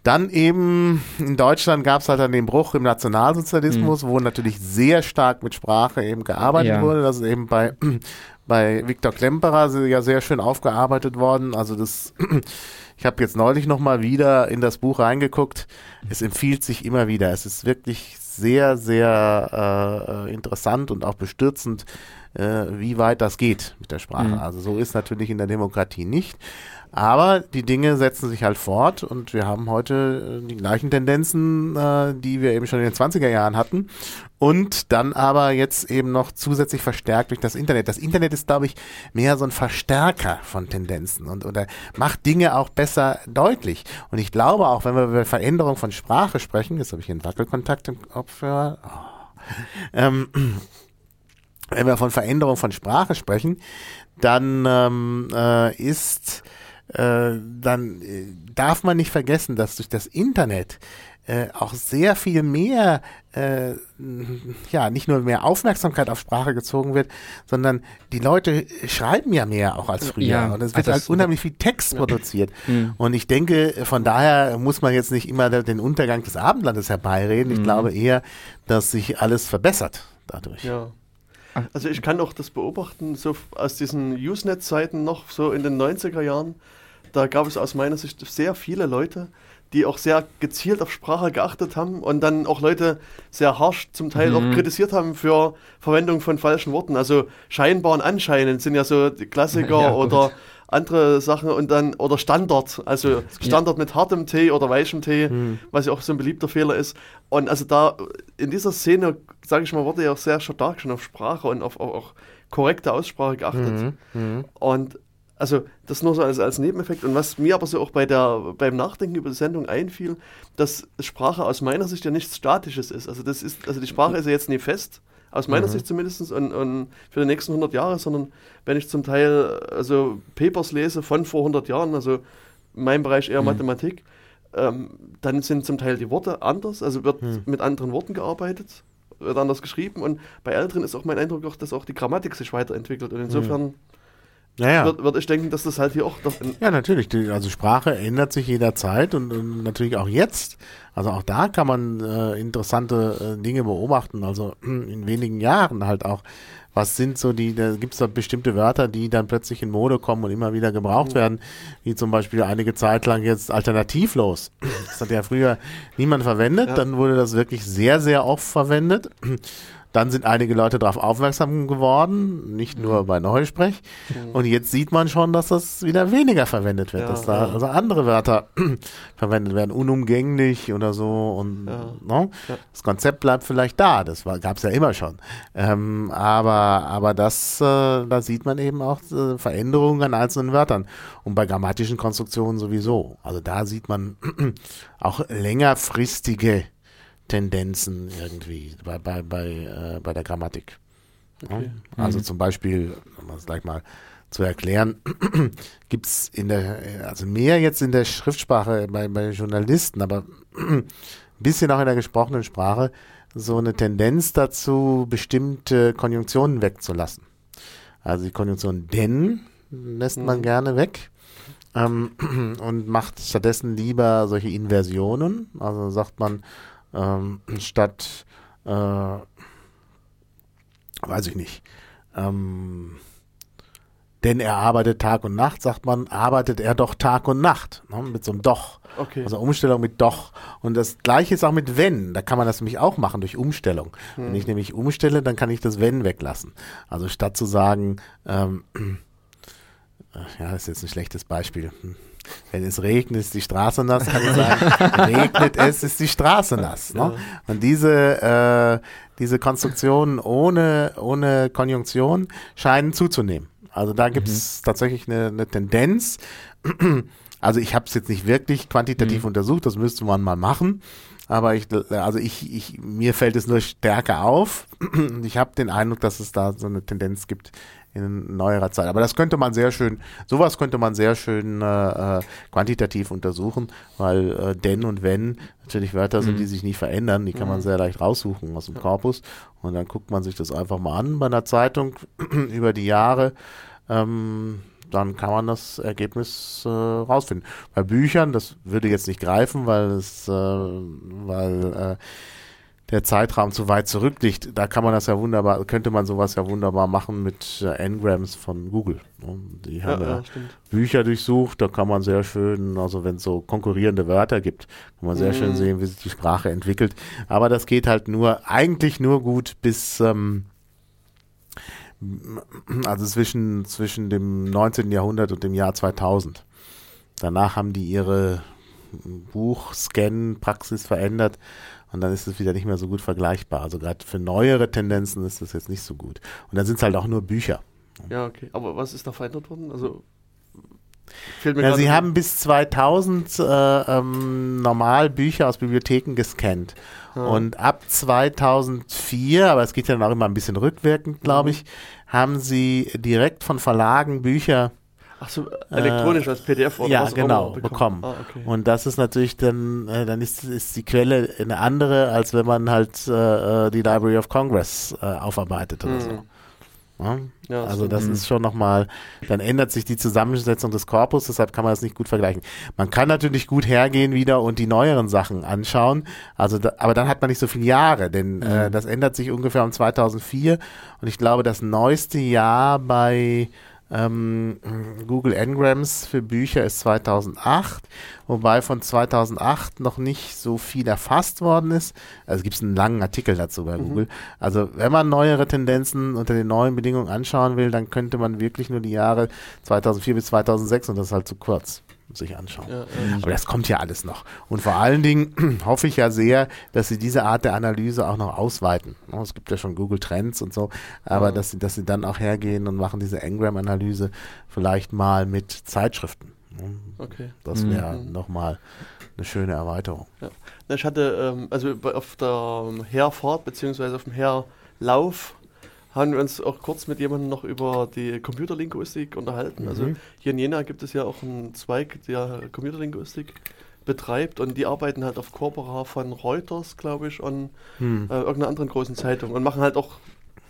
dann eben in Deutschland gab es halt dann den Bruch im Nationalsozialismus, mhm. wo natürlich sehr stark mit Sprache eben gearbeitet ja. wurde. Das ist eben bei, bei Viktor Klemperer ja sehr schön aufgearbeitet worden. Also das, ich habe jetzt neulich nochmal wieder in das Buch reingeguckt. Es empfiehlt sich immer wieder. Es ist wirklich sehr, sehr äh, interessant und auch bestürzend, äh, wie weit das geht mit der Sprache. Mhm. Also so ist natürlich in der Demokratie nicht. Aber die Dinge setzen sich halt fort und wir haben heute äh, die gleichen Tendenzen, äh, die wir eben schon in den 20er Jahren hatten. Und dann aber jetzt eben noch zusätzlich verstärkt durch das Internet. Das Internet ist, glaube ich, mehr so ein Verstärker von Tendenzen und oder macht Dinge auch besser deutlich. Und ich glaube auch, wenn wir über Veränderung von Sprache sprechen, jetzt habe ich einen Wackelkontakt im Kopf. Oh. Ähm, wenn wir von Veränderung von Sprache sprechen, dann ähm, äh, ist äh, dann äh, darf man nicht vergessen, dass durch das Internet äh, auch sehr viel mehr, äh, ja, nicht nur mehr Aufmerksamkeit auf Sprache gezogen wird, sondern die Leute schreiben ja mehr auch als früher. Ja, und es wird also halt unheimlich viel Text produziert. Mhm. Und ich denke, von daher muss man jetzt nicht immer den Untergang des Abendlandes herbeireden. Ich mhm. glaube eher, dass sich alles verbessert dadurch. Ja. Also ich kann auch das beobachten, so aus diesen Usenet-Zeiten noch, so in den 90er Jahren, da gab es aus meiner Sicht sehr viele Leute, die auch sehr gezielt auf Sprache geachtet haben und dann auch Leute sehr harsch zum Teil mhm. auch kritisiert haben für Verwendung von falschen Worten. Also scheinbar und anscheinend sind ja so die Klassiker ja, oder andere Sachen und dann oder Standard, also Standard mit hartem Tee oder weichem Tee, mhm. was ja auch so ein beliebter Fehler ist. Und also da in dieser Szene, sage ich mal, wurde ja auch sehr stark schon auf Sprache und auf, auf korrekte Aussprache geachtet. Mhm. mhm. Und also das nur so als, als Nebeneffekt. Und was mir aber so auch bei der, beim Nachdenken über die Sendung einfiel, dass Sprache aus meiner Sicht ja nichts Statisches ist. Also das ist, also die Sprache ist ja jetzt nie fest, aus meiner mhm. Sicht zumindest, und, und, für die nächsten 100 Jahre, sondern wenn ich zum Teil also Papers lese von vor 100 Jahren, also mein Bereich eher mhm. Mathematik, ähm, dann sind zum Teil die Worte anders, also wird mhm. mit anderen Worten gearbeitet, wird anders geschrieben und bei Älteren ist auch mein Eindruck auch, dass auch die Grammatik sich weiterentwickelt und insofern Ja, ja. Würde würd ich denken, dass das halt hier auch Ja, natürlich. Die, also Sprache ändert sich jederzeit und, und natürlich auch jetzt. Also auch da kann man äh, interessante äh, Dinge beobachten. Also in wenigen Jahren halt auch. Was sind so die, da gibt es da bestimmte Wörter, die dann plötzlich in Mode kommen und immer wieder gebraucht werden, wie zum Beispiel einige Zeit lang jetzt alternativlos. Das hat ja früher niemand verwendet, Ja. dann wurde das wirklich sehr, sehr oft verwendet. Dann sind einige Leute darauf aufmerksam geworden, nicht Mhm. nur bei Neusprech. Und jetzt sieht man schon, dass das wieder weniger verwendet wird, Ja, dass da ja. also andere Wörter verwendet werden, unumgänglich oder so. Und Ja. ne? Ja. das Konzept bleibt vielleicht da, das gab es ja immer schon. Ähm, aber, aber das, äh, da sieht man eben auch äh, Veränderungen an einzelnen Wörtern. Und bei grammatischen Konstruktionen sowieso. Also da sieht man auch längerfristige Tendenzen irgendwie bei, bei, bei, äh, bei der Grammatik. Ja? Okay. Also Mhm. zum Beispiel, um das gleich mal zu erklären, gibt es in der, also mehr jetzt in der Schriftsprache bei, bei Journalisten, aber ein bisschen auch in der gesprochenen Sprache, so eine Tendenz dazu, bestimmte Konjunktionen wegzulassen. Also die Konjunktion denn lässt man Mhm. gerne weg ähm, und macht stattdessen lieber solche Inversionen. Also sagt man ähm, statt, äh, weiß ich nicht, ähm, denn er arbeitet Tag und Nacht, sagt man, arbeitet er doch Tag und Nacht, ne, mit so einem Doch. okay. Also Umstellung mit doch. Und das gleiche ist auch mit wenn. Da kann man das nämlich auch machen durch Umstellung. Wenn ich nämlich umstelle, dann kann ich das wenn weglassen. Also statt zu sagen, ähm, ja, das ist jetzt ein schlechtes Beispiel. Wenn es regnet, ist die Straße nass, kann ich sagen, regnet es, ist die Straße nass. Ne? Und diese, äh, diese Konstruktionen ohne, ohne Konjunktion scheinen zuzunehmen. Also da gibt es tatsächlich eine, eine Tendenz. Also ich habe es jetzt nicht wirklich quantitativ untersucht, das müsste man mal machen. Aber ich, also ich, ich, mir fällt es nur stärker auf. Ich habe den Eindruck, dass es da so eine Tendenz gibt in neuerer Zeit. Aber das könnte man sehr schön, sowas könnte man sehr schön äh, äh, quantitativ untersuchen, weil äh, denn und wenn natürlich Wörter sind, die sich nicht verändern, die kann man sehr leicht raussuchen aus dem Korpus. Und dann guckt man sich das einfach mal an bei einer Zeitung über die Jahre. Ähm, dann kann man das Ergebnis äh, rausfinden. Bei Büchern, das würde jetzt nicht greifen, weil es, äh, weil äh, der Zeitraum zu weit zurückliegt. Da kann man das ja wunderbar, könnte man sowas ja wunderbar machen mit äh, Ngrams von Google. ne? Die haben ja, ja. Bücher durchsucht, da kann man sehr schön, also wenn es so konkurrierende Wörter gibt, kann man sehr schön Mhm. sehen, wie sich die Sprache entwickelt. Aber das geht halt nur, eigentlich nur gut bis, ähm, also zwischen, zwischen dem 19. Jahrhundert und dem Jahr 2000. Danach haben die ihre Buchscan-Praxis verändert und dann ist es wieder nicht mehr so gut vergleichbar. Also gerade für neuere Tendenzen ist das jetzt nicht so gut. Und dann sind es halt auch nur Bücher. Ja, okay. Aber was ist da verändert worden? Also fehlt mir Ja, sie haben bis 2000 äh, ähm, normal Bücher aus Bibliotheken gescannt. Ja. Und ab 2004, aber es geht ja dann auch immer ein bisschen rückwirkend, glaube ich, haben sie direkt von Verlagen Bücher Ach so, elektronisch als PDF oder ja, was auch genau, immer bekommen. Ah, okay. Und das ist natürlich dann, äh, dann ist, ist die Quelle eine andere, als wenn man halt äh, äh, die Library of Congress äh, aufarbeitet oder Mhm. so. Ja? Ja, also das Mhm. ist schon nochmal, dann ändert sich die Zusammensetzung des Korpus, deshalb kann man das nicht gut vergleichen. Man kann natürlich gut hergehen wieder und die neueren Sachen anschauen, also da, aber dann hat man nicht so viele Jahre, denn äh, Mhm. das ändert sich ungefähr um 2004 und ich glaube, das neueste Jahr bei ähm, Google Ngrams für Bücher ist 2008, wobei von 2008 noch nicht so viel erfasst worden ist. Also gibt es einen langen Artikel dazu bei Google. Also wenn man neuere Tendenzen unter den neuen Bedingungen anschauen will, dann könnte man wirklich nur die Jahre 2004 bis 2006 und das ist halt zu kurz sich anschauen. ja, ja. Aber das kommt ja alles noch. Und vor allen Dingen hoffe ich ja sehr, dass sie diese Art der Analyse auch noch ausweiten. Ne, Es gibt ja schon Google Trends und so, aber Ja. dass, sie, dass sie dann auch hergehen und machen diese Ngram-Analyse vielleicht mal mit Zeitschriften. Ne, Okay. Das Mhm. wäre nochmal eine schöne Erweiterung. Na, Ich hatte, ähm, also auf der ähm, Herfahrt beziehungsweise auf dem Herlauf haben wir uns auch kurz mit jemandem noch über die Computerlinguistik unterhalten. Also Mhm. hier in Jena gibt es ja auch einen Zweig, der Computerlinguistik betreibt und die arbeiten halt auf Corpora von Reuters, glaube ich, und Hm. äh, irgendeiner anderen großen Zeitung und machen halt auch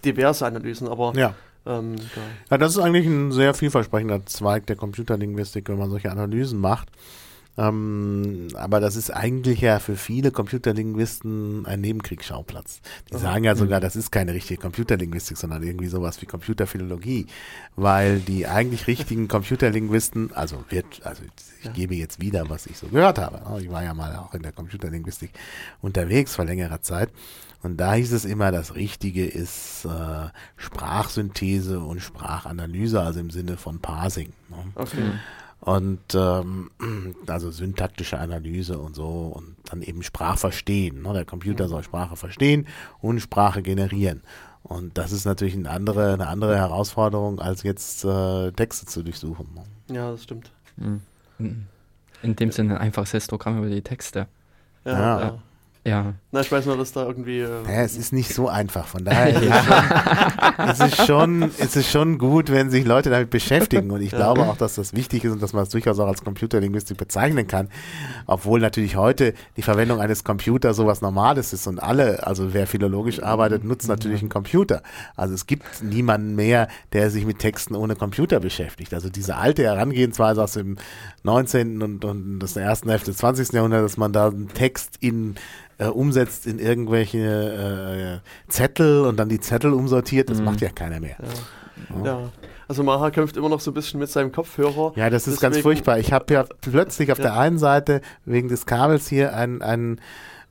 diverse Analysen, aber Ja, Ähm, da. Ja, das ist eigentlich ein sehr vielversprechender Zweig der Computerlinguistik, wenn man solche Analysen macht. Ähm, aber das ist eigentlich ja für viele Computerlinguisten ein Nebenkriegsschauplatz. Die Aha. sagen ja sogar, das ist keine richtige Computerlinguistik, sondern irgendwie sowas wie Computerphilologie, weil die eigentlich richtigen Computerlinguisten, also wird, also ich gebe jetzt wieder, was ich so gehört habe. Ich war ja mal auch in der Computerlinguistik unterwegs vor längerer Zeit. Und da hieß es immer, das Richtige ist äh, Sprachsynthese und Sprachanalyse, also im Sinne von Parsing. Ne? Okay. Mhm. Und ähm, also syntaktische Analyse und so und dann eben Sprachverstehen. Ne? Der Computer soll Sprache verstehen und Sprache generieren. Und das ist natürlich eine andere, eine andere Herausforderung, als jetzt äh, Texte zu durchsuchen. Ne? Ja, das stimmt. Mhm. In dem Sinne ein einfaches Histogramm über die Texte. Ja, ja. ja. Ja. Na, ich weiß nur, dass da irgendwie. Äh ja, es ist nicht so einfach. Von daher ja. ist es, ist schon, es ist schon gut, wenn sich Leute damit beschäftigen. Und ich ja. glaube auch, dass das wichtig ist und dass man es durchaus auch als Computerlinguistik bezeichnen kann. Obwohl natürlich heute die Verwendung eines Computers sowas Normales ist und alle, also wer philologisch arbeitet, nutzt natürlich einen Computer. Also es gibt niemanden mehr, der sich mit Texten ohne Computer beschäftigt. Also diese alte Herangehensweise aus dem 19. und, und des ersten Hälfte des 20. Jahrhunderts, dass man da einen Text in äh, umsetzt in irgendwelche äh, Zettel und dann die Zettel umsortiert, das mhm. macht ja keiner mehr. Ja. ja. Also Maha kämpft immer noch so ein bisschen mit seinem Kopfhörer. Ja, das ist Deswegen, ganz furchtbar. Ich habe ja plötzlich auf ja. der einen Seite wegen des Kabels hier ein, ein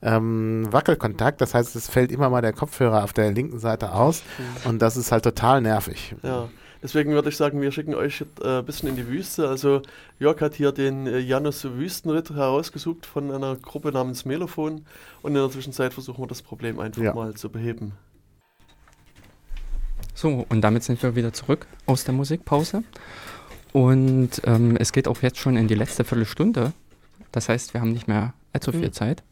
ähm, Wackelkontakt. Das heißt, es fällt immer mal der Kopfhörer auf der linken Seite aus mhm. und das ist halt total nervig. Ja. Deswegen würde ich sagen, wir schicken euch äh, ein bisschen in die Wüste. Also Jörg hat hier den äh, Janus Wüstenritt herausgesucht von einer Gruppe namens Melophon und in der Zwischenzeit versuchen wir das Problem einfach ja. mal zu beheben. So, und damit sind wir wieder zurück aus der Musikpause. Und ähm, es geht auch jetzt schon in die letzte Viertelstunde. Das heißt, wir haben nicht mehr allzu viel mhm. Zeit.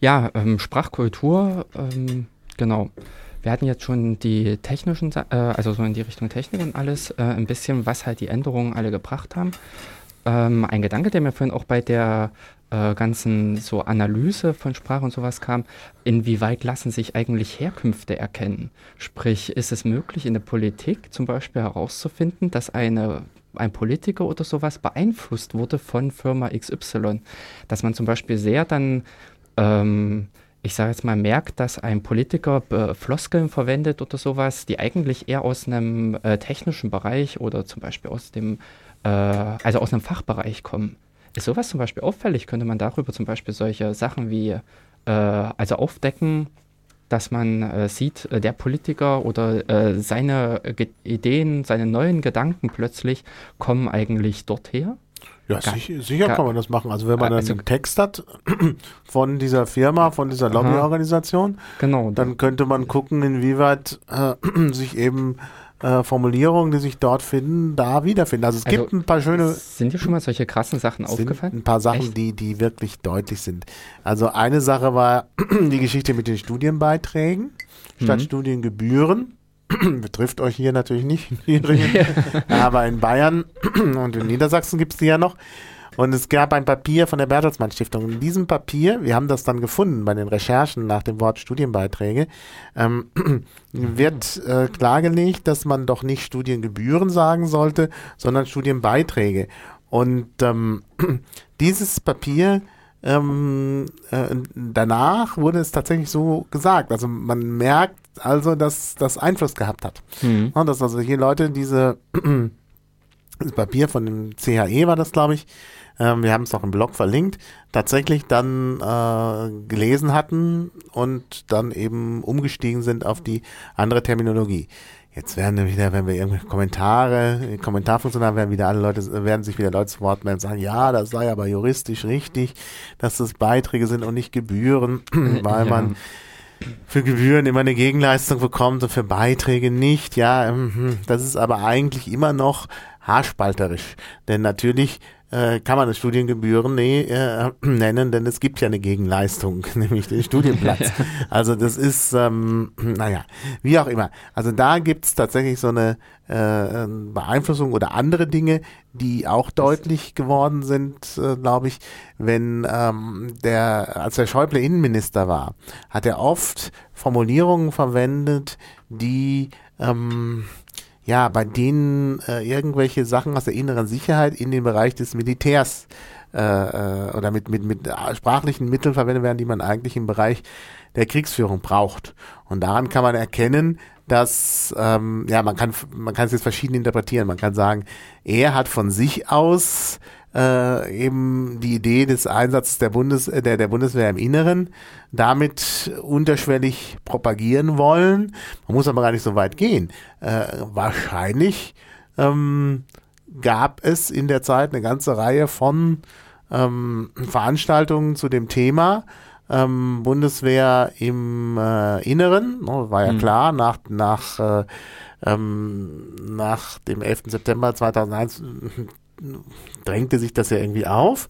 Ja, ähm, Sprachkultur, ähm, genau. Wir hatten jetzt schon die technischen, äh, also so in die Richtung Technik und alles, äh, ein bisschen, was halt die Änderungen alle gebracht haben. Ähm, ein Gedanke, der mir vorhin auch bei der äh, ganzen so Analyse von Sprache und sowas kam, inwieweit lassen sich eigentlich Herkünfte erkennen? Sprich, ist es möglich in der Politik zum Beispiel herauszufinden, dass eine ein Politiker oder sowas beeinflusst wurde von Firma XY. Dass man zum Beispiel sehr dann ähm, ich sage jetzt mal, merkt, dass ein Politiker äh, Floskeln verwendet oder sowas, die eigentlich eher aus einem äh, technischen Bereich oder zum Beispiel aus dem, äh, also aus einem Fachbereich kommen. Ist sowas zum Beispiel auffällig? Könnte man darüber zum Beispiel solche Sachen wie, äh, also aufdecken, dass man äh, sieht, äh, der Politiker oder seine Ideen, seine neuen Gedanken plötzlich kommen eigentlich dorthin? Ja, sicher, sicher kann man das machen. Also wenn man also, einen Text hat von dieser Firma, von dieser Lobbyorganisation, genau, dann könnte man gucken, inwieweit äh, sich eben äh, Formulierungen, die sich dort finden, da wiederfinden. Also es also gibt ein paar schöne. Sind dir schon mal solche krassen Sachen aufgefallen? Ein paar Sachen, die, die wirklich deutlich sind. Also eine Sache war die Geschichte mit den Studienbeiträgen statt mhm. Studiengebühren. betrifft euch hier natürlich nicht, aber in Bayern und in Niedersachsen gibt es die ja noch. Und es gab ein Papier von der Bertelsmann Stiftung. In diesem Papier, wir haben das dann gefunden bei den Recherchen nach dem Wort Studienbeiträge, ähm, wird äh, klargelegt, dass man doch nicht Studiengebühren sagen sollte, sondern Studienbeiträge. Und ähm, dieses Papier ähm, äh, danach wurde es tatsächlich so gesagt. Also man merkt also, dass das Einfluss gehabt hat. Mhm. Und dass also hier Leute diese das Papier von dem CHE war das, glaube ich, ähm, wir haben es auch im Blog verlinkt, tatsächlich dann äh, gelesen hatten und dann eben umgestiegen sind auf die andere Terminologie. Jetzt werden wieder, wenn wir irgendwelche Kommentare, Kommentarfunktion haben, werden wieder alle Leute, werden sich wieder Leute zu Wort melden und sagen, ja, das sei aber juristisch richtig, dass das Beiträge sind und nicht Gebühren, weil ja. man für Gebühren immer eine Gegenleistung bekommt und für Beiträge nicht. Ja, ähm, hm, das ist aber eigentlich immer noch haarspalterisch. Denn natürlich äh, kann man es Studiengebühren nee, äh, nennen, denn es gibt ja eine Gegenleistung, nämlich den Studienplatz. also das ist, ähm, naja, wie auch immer. Also da gibt es tatsächlich so eine äh, Beeinflussung oder andere Dinge, die auch deutlich geworden sind, äh, glaube ich, wenn ähm, der, als der Schäuble Innenminister war, hat er oft Formulierungen verwendet, die ähm, ja, bei denen äh, irgendwelche Sachen aus der inneren Sicherheit in den Bereich des Militärs äh, äh, oder mit, mit, mit sprachlichen Mitteln verwendet werden, die man eigentlich im Bereich der Kriegsführung braucht. Und daran kann man erkennen, dass ähm, ja man kann man kann es jetzt verschieden interpretieren. Man kann sagen, er hat von sich aus äh, eben die Idee des Einsatzes der, Bundes, äh, der, der Bundeswehr im Inneren damit unterschwellig propagieren wollen. Man muss aber gar nicht so weit gehen. Äh, wahrscheinlich ähm, gab es in der Zeit eine ganze Reihe von ähm, Veranstaltungen zu dem Thema. Ähm, Bundeswehr im äh, Inneren, ne, war ja mhm. klar, nach, nach, äh, ähm, nach dem 11. September 2001 drängte sich das ja irgendwie auf.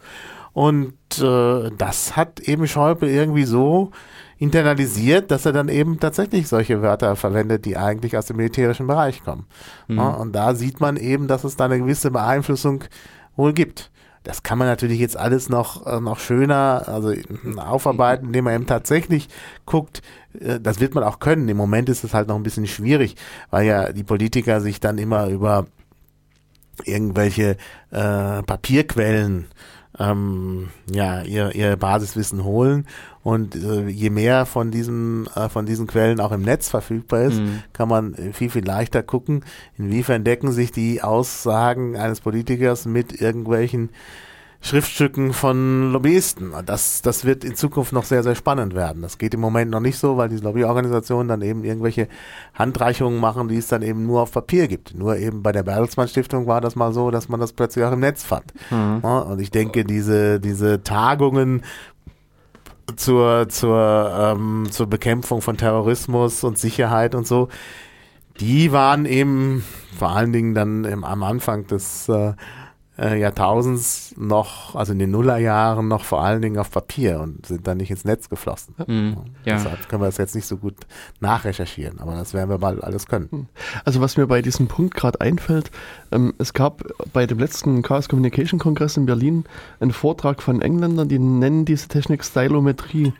Und äh, das hat eben Schäuble irgendwie so internalisiert, dass er dann eben tatsächlich solche Wörter verwendet, die eigentlich aus dem militärischen Bereich kommen. Mhm. Ja, und da sieht man eben, dass es da eine gewisse Beeinflussung wohl gibt. Das kann man natürlich jetzt alles noch, äh, noch schöner also aufarbeiten, indem man eben tatsächlich guckt, äh, das wird man auch können. Im Moment ist es halt noch ein bisschen schwierig, weil ja die Politiker sich dann immer über irgendwelche äh, Papierquellen ähm, ja ihr, ihr Basiswissen holen und äh, je mehr von diesen äh, von diesen Quellen auch im Netz verfügbar ist, mhm. kann man viel viel leichter gucken, inwiefern decken sich die Aussagen eines Politikers mit irgendwelchen Schriftstücken von Lobbyisten. Das, das wird in Zukunft noch sehr, sehr spannend werden. Das geht im Moment noch nicht so, weil diese Lobbyorganisationen dann eben irgendwelche Handreichungen machen, die es dann eben nur auf Papier gibt. Nur eben bei der Bertelsmann Stiftung war das mal so, dass man das plötzlich auch im Netz fand. Mhm. und ich denke, diese, diese Tagungen, zur, zur, ähm, zur Bekämpfung von Terrorismus und Sicherheit und so, die waren eben vor allen Dingen dann im, am Anfang des äh, äh, Jahrtausends noch, also in den Nullerjahren noch vor allen Dingen auf Papier und sind dann nicht ins Netz geflossen. Mhm, ja. Deshalb können wir das jetzt nicht so gut nachrecherchieren, aber das werden wir mal alles können. Hm. Also was mir bei diesem Punkt gerade einfällt, ähm, es gab bei dem letzten Chaos Communication Kongress in Berlin einen Vortrag von Engländern, die nennen diese Technik Stylometrie.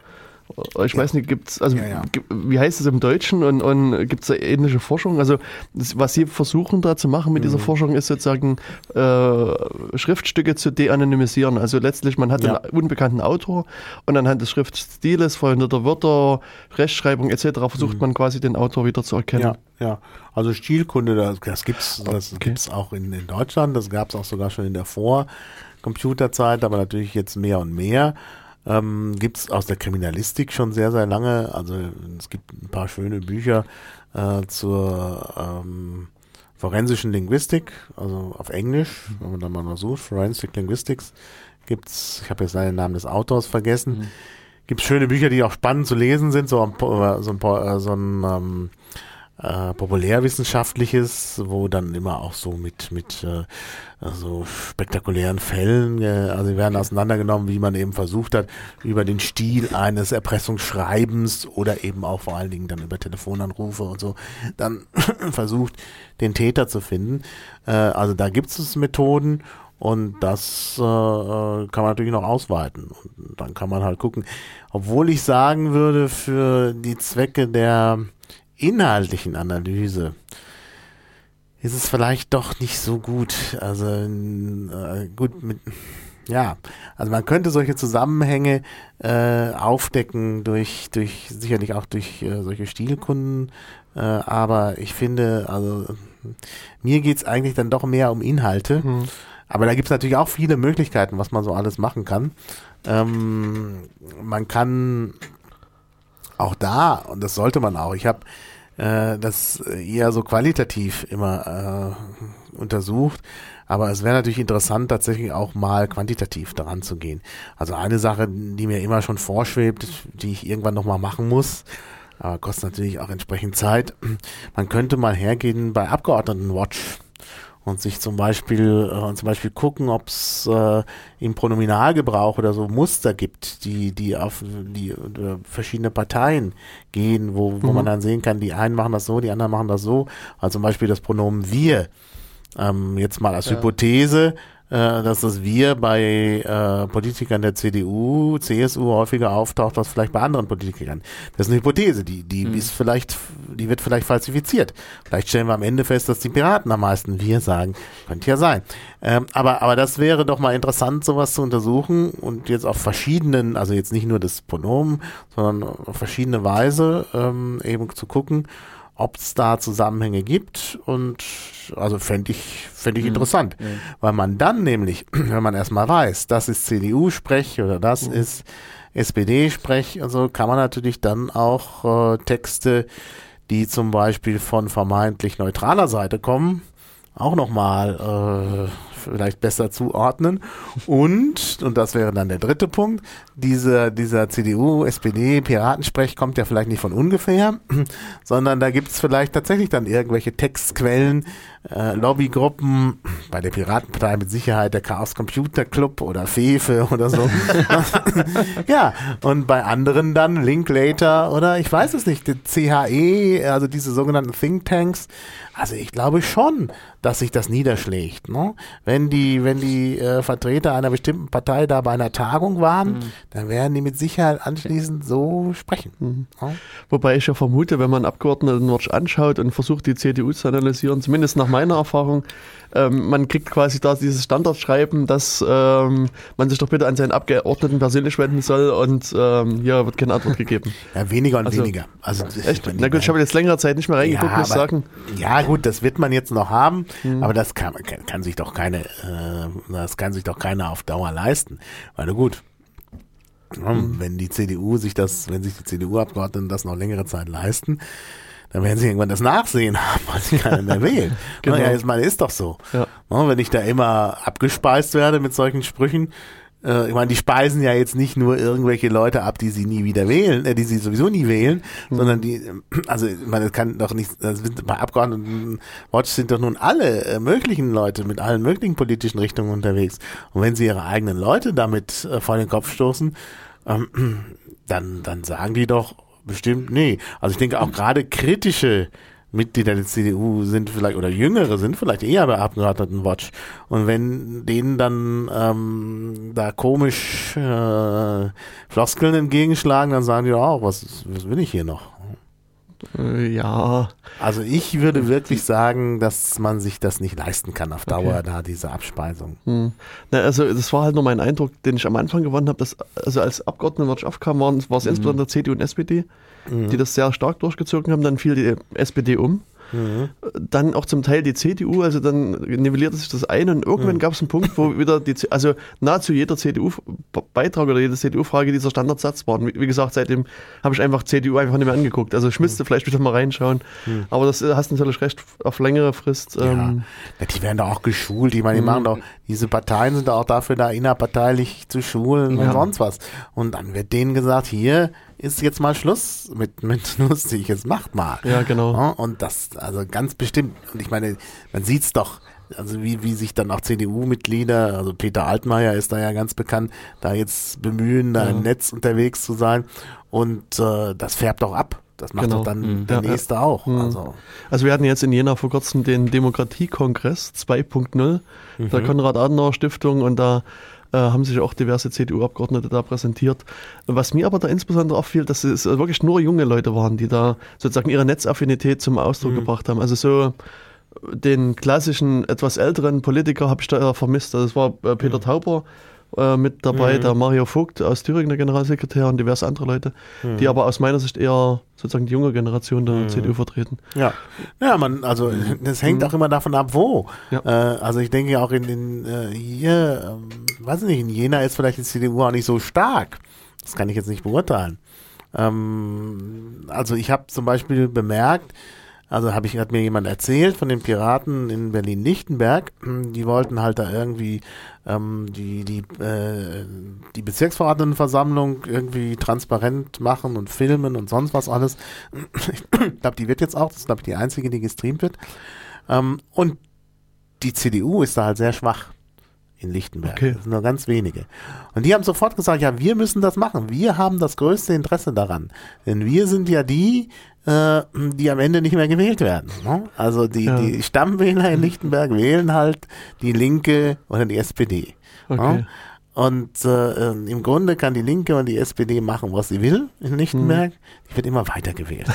Ich weiß nicht, gibt's, also ja, ja. wie heißt es im Deutschen und, und gibt es da ähnliche Forschung? Also was Sie versuchen da zu machen mit mhm. dieser Forschung ist sozusagen äh, Schriftstücke zu de-anonymisieren. Also letztlich, man hat ja. einen unbekannten Autor und anhand des Schriftstiles, verhinderter Wörter, Rechtschreibung etc. versucht mhm. man quasi den Autor wieder zu erkennen. Ja, ja. Also Stilkunde, das, das gibt's, das okay. gibt's auch in, in Deutschland, das gab es auch sogar schon in der Vor-Computerzeit, aber natürlich jetzt mehr und mehr. Ähm, gibt es aus der Kriminalistik schon sehr, sehr lange. Also es gibt ein paar schöne Bücher äh, zur ähm, forensischen Linguistik, also auf Englisch, wenn man da mal sucht, Forensic Linguistics, gibt's, ich habe jetzt den Namen des Autors vergessen, mhm. gibt schöne Bücher, die auch spannend zu lesen sind, so ein, so ein, äh, so ein ähm, äh, populärwissenschaftliches, wo dann immer auch so mit mit äh, so spektakulären Fällen, äh, also sie werden auseinandergenommen, wie man eben versucht hat, über den Stil eines Erpressungsschreibens oder eben auch vor allen Dingen dann über Telefonanrufe und so, dann versucht, den Täter zu finden. Äh, also da gibt es Methoden und das äh, äh, kann man natürlich noch ausweiten. Und dann kann man halt gucken. Obwohl ich sagen würde, für die Zwecke der inhaltlichen Analyse ist es vielleicht doch nicht so gut. Also äh, gut mit ja, also man könnte solche Zusammenhänge äh, aufdecken durch durch sicherlich auch durch äh, solche Stilkunden, äh, aber ich finde also mir geht's eigentlich dann doch mehr um Inhalte. Mhm. Aber da gibt's natürlich auch viele Möglichkeiten, was man so alles machen kann. Ähm, man kann auch da, und das sollte man auch, ich habe äh, das eher so qualitativ immer äh, untersucht. Aber es wäre natürlich interessant, tatsächlich auch mal quantitativ daran zu gehen. Also eine Sache, die mir immer schon vorschwebt, die ich irgendwann nochmal machen muss, aber kostet natürlich auch entsprechend Zeit. Man könnte mal hergehen bei Abgeordnetenwatch und sich zum Beispiel, äh, zum Beispiel gucken, ob es äh, im Pronominalgebrauch oder so Muster gibt, die, die auf die äh, verschiedene Parteien gehen, wo, wo mhm. man dann sehen kann, die einen machen das so, die anderen machen das so. Also zum Beispiel das Pronomen wir. Ähm, jetzt mal als ja. Hypothese, dass das Wir bei äh, Politikern der CDU, CSU häufiger auftaucht als vielleicht bei anderen Politikern. Das ist eine Hypothese, die, die mhm. ist vielleicht, die wird vielleicht falsifiziert. Vielleicht stellen wir am Ende fest, dass die Piraten am meisten Wir sagen. Könnte ja sein. Ähm, aber, aber das wäre doch mal interessant, sowas zu untersuchen und jetzt auf verschiedenen, also jetzt nicht nur das Pronomen, sondern auf verschiedene Weise ähm, eben zu gucken, ob es da Zusammenhänge gibt und also fände ich, fände ich mhm. interessant, mhm. weil man dann nämlich, wenn man erstmal weiß, das ist CDU-Sprech oder das mhm. ist SPD-Sprech und so, kann man natürlich dann auch äh, Texte, die zum Beispiel von vermeintlich neutraler Seite kommen, auch nochmal äh, vielleicht besser zuordnen. Und, und das wäre dann der dritte Punkt, dieser, dieser CDU, SPD, Piratensprech kommt ja vielleicht nicht von ungefähr, sondern da gibt es vielleicht tatsächlich dann irgendwelche Textquellen, äh, Lobbygruppen, bei der Piratenpartei mit Sicherheit der Chaos Computer Club oder Fefe oder so. ja, und bei anderen dann Linklater oder ich weiß es nicht, die CHE, also diese sogenannten Thinktanks. Also ich glaube schon, dass sich das niederschlägt. Ne? Wenn die, wenn die äh, Vertreter einer bestimmten Partei da bei einer Tagung waren, mhm. dann werden die mit Sicherheit anschließend so sprechen. Mhm. Ne? Wobei ich ja vermute, wenn man Abgeordnetenwatch anschaut und versucht, die CDU zu analysieren, zumindest nach meiner Erfahrung, ähm, man kriegt quasi da dieses Standardschreiben, dass ähm, man sich doch bitte an seinen Abgeordneten persönlich wenden soll und ähm, hier wird keine Antwort gegeben. Ja, weniger und also, weniger. Also, echt? Na gut, ich habe jetzt längere Zeit nicht mehr reingeguckt, ja, muss ich sagen. Ja gut, das wird man jetzt noch haben, hm. aber das kann, kann, kann, sich doch keine, äh, das kann sich doch keiner auf Dauer leisten. Weil gut, hm. wenn die CDU sich das, wenn sich die CDU-Abgeordneten das noch längere Zeit leisten, dann werden sie irgendwann das Nachsehen haben, weil sie keiner mehr wählen. genau. Ja, ich meine, ist doch so. Ja. Wenn ich da immer abgespeist werde mit solchen Sprüchen, äh, ich meine, die speisen ja jetzt nicht nur irgendwelche Leute ab, die sie nie wieder wählen, äh, die sie sowieso nie wählen, mhm. sondern die, also ich meine, das kann doch nicht, das sind, bei Abgeordneten Watch sind doch nun alle äh, möglichen Leute mit allen möglichen politischen Richtungen unterwegs. Und wenn sie ihre eigenen Leute damit äh, vor den Kopf stoßen, ähm, dann, dann sagen die doch bestimmt, nee. Also ich denke auch gerade kritische Mitglieder der CDU sind vielleicht oder Jüngere sind vielleicht eher bei Abgeordnetenwatch. Und wenn denen dann ähm, da komisch äh, Floskeln entgegenschlagen, dann sagen die auch, was, was will ich hier noch? Äh, ja. Also ich würde wirklich sagen, dass man sich das nicht leisten kann auf Dauer, okay. da diese Abspeisung. Hm. Na, also das war halt nur mein Eindruck, den ich am Anfang gewonnen habe, dass also als Abgeordnetenwatch aufkam, waren, war es mhm. insbesondere CDU und SPD, mhm. die das sehr stark durchgezogen haben. Dann fiel die SPD um. Mhm. Dann auch zum Teil die CDU, also dann nivellierte sich das ein und irgendwann mhm. gab es einen Punkt, wo wieder die, also nahezu jeder CDU-Beitrag oder jede CDU-Frage dieser Standardsatz waren. Wie, wie gesagt, seitdem habe ich einfach CDU einfach nicht mehr angeguckt. Also ich müsste mhm. vielleicht wieder mal reinschauen. Mhm. Aber das äh, hast natürlich recht, auf längere Frist. Ähm, ja. die werden da auch geschult. Ich meine, die machen mhm. doch, diese Parteien sind auch dafür da, innerparteilich zu schulen ja. und sonst was. Und dann wird denen gesagt, hier, ist jetzt mal Schluss mit, mit lustig, jetzt macht mal. Ja, genau. Und das, also ganz bestimmt, und ich meine, man sieht's doch, also wie, wie sich dann auch CDU-Mitglieder, also Peter Altmaier ist da ja ganz bekannt, da jetzt bemühen, da ja. im Netz unterwegs zu sein. Und äh, das färbt auch ab. Das macht genau. doch dann mhm. der ja, nächste ja. auch. Mhm. Also. also wir hatten jetzt in Jena vor kurzem den Demokratiekongress 2.0 mhm. der Konrad-Adenauer-Stiftung und da äh, haben sich auch diverse CDU-Abgeordnete da präsentiert. Was mir aber da insbesondere auffiel, dass es wirklich nur junge Leute waren, die da sozusagen ihre Netzaffinität zum Ausdruck mhm. gebracht haben. Also so den klassischen, etwas älteren Politiker habe ich da vermisst. Das war äh, Peter mhm. Tauber, äh, mit dabei, mhm. der Mario Vogt aus Thüringen, der Generalsekretär und diverse andere Leute, mhm. die aber aus meiner Sicht eher sozusagen die junge Generation der mhm. CDU vertreten. Ja, ja, man, also das hängt mhm. auch immer davon ab, wo. Ja. Äh, also ich denke auch in den äh, hier, ähm, weiß ich nicht, in Jena ist vielleicht die CDU auch nicht so stark. Das kann ich jetzt nicht beurteilen. Ähm, also ich habe zum Beispiel bemerkt, also habe ich, hat mir jemand erzählt von den Piraten in Berlin-Lichtenberg. Die wollten halt da irgendwie ähm, die, die, äh, die Bezirksverordnetenversammlung irgendwie transparent machen und filmen und sonst was alles. Ich glaube, die wird jetzt auch, das ist glaube ich die einzige, die gestreamt wird. Ähm, und die CDU ist da halt sehr schwach in Lichtenberg. Okay. Das sind nur ganz wenige. Und die haben sofort gesagt, ja, wir müssen das machen. Wir haben das größte Interesse daran. Denn wir sind ja die, äh, die am Ende nicht mehr gewählt werden. Ne? Also die, Ja. die Stammwähler in Lichtenberg wählen halt die Linke oder die SPD. Okay. Ne? Und äh, äh, im Grunde kann die Linke und die SPD machen, was sie will in Lichtenberg. Die wird immer weiter gewählt.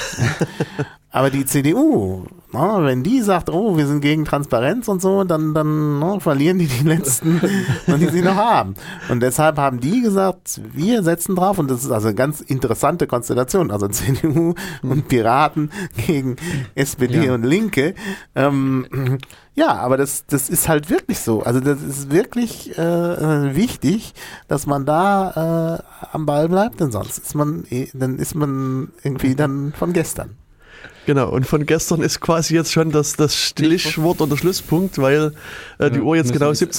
Aber die CDU, na, wenn die sagt, oh, wir sind gegen Transparenz und so, dann, dann na, verlieren die die letzten, die sie noch haben. Und deshalb haben die gesagt, wir setzen drauf. Und das ist also eine ganz interessante Konstellation. Also CDU und Piraten gegen SPD Ja. und Linke. Ähm, ja, aber das, das ist halt wirklich so. Also das ist wirklich äh, äh, wichtig, dass man da äh, am Ball bleibt, denn sonst ist man, eh- dann ist man irgendwie dann von gestern. Genau, und von gestern ist quasi jetzt schon das, das Stichwort. Und der Schlusspunkt, weil äh, die Uhr jetzt genau wir- 17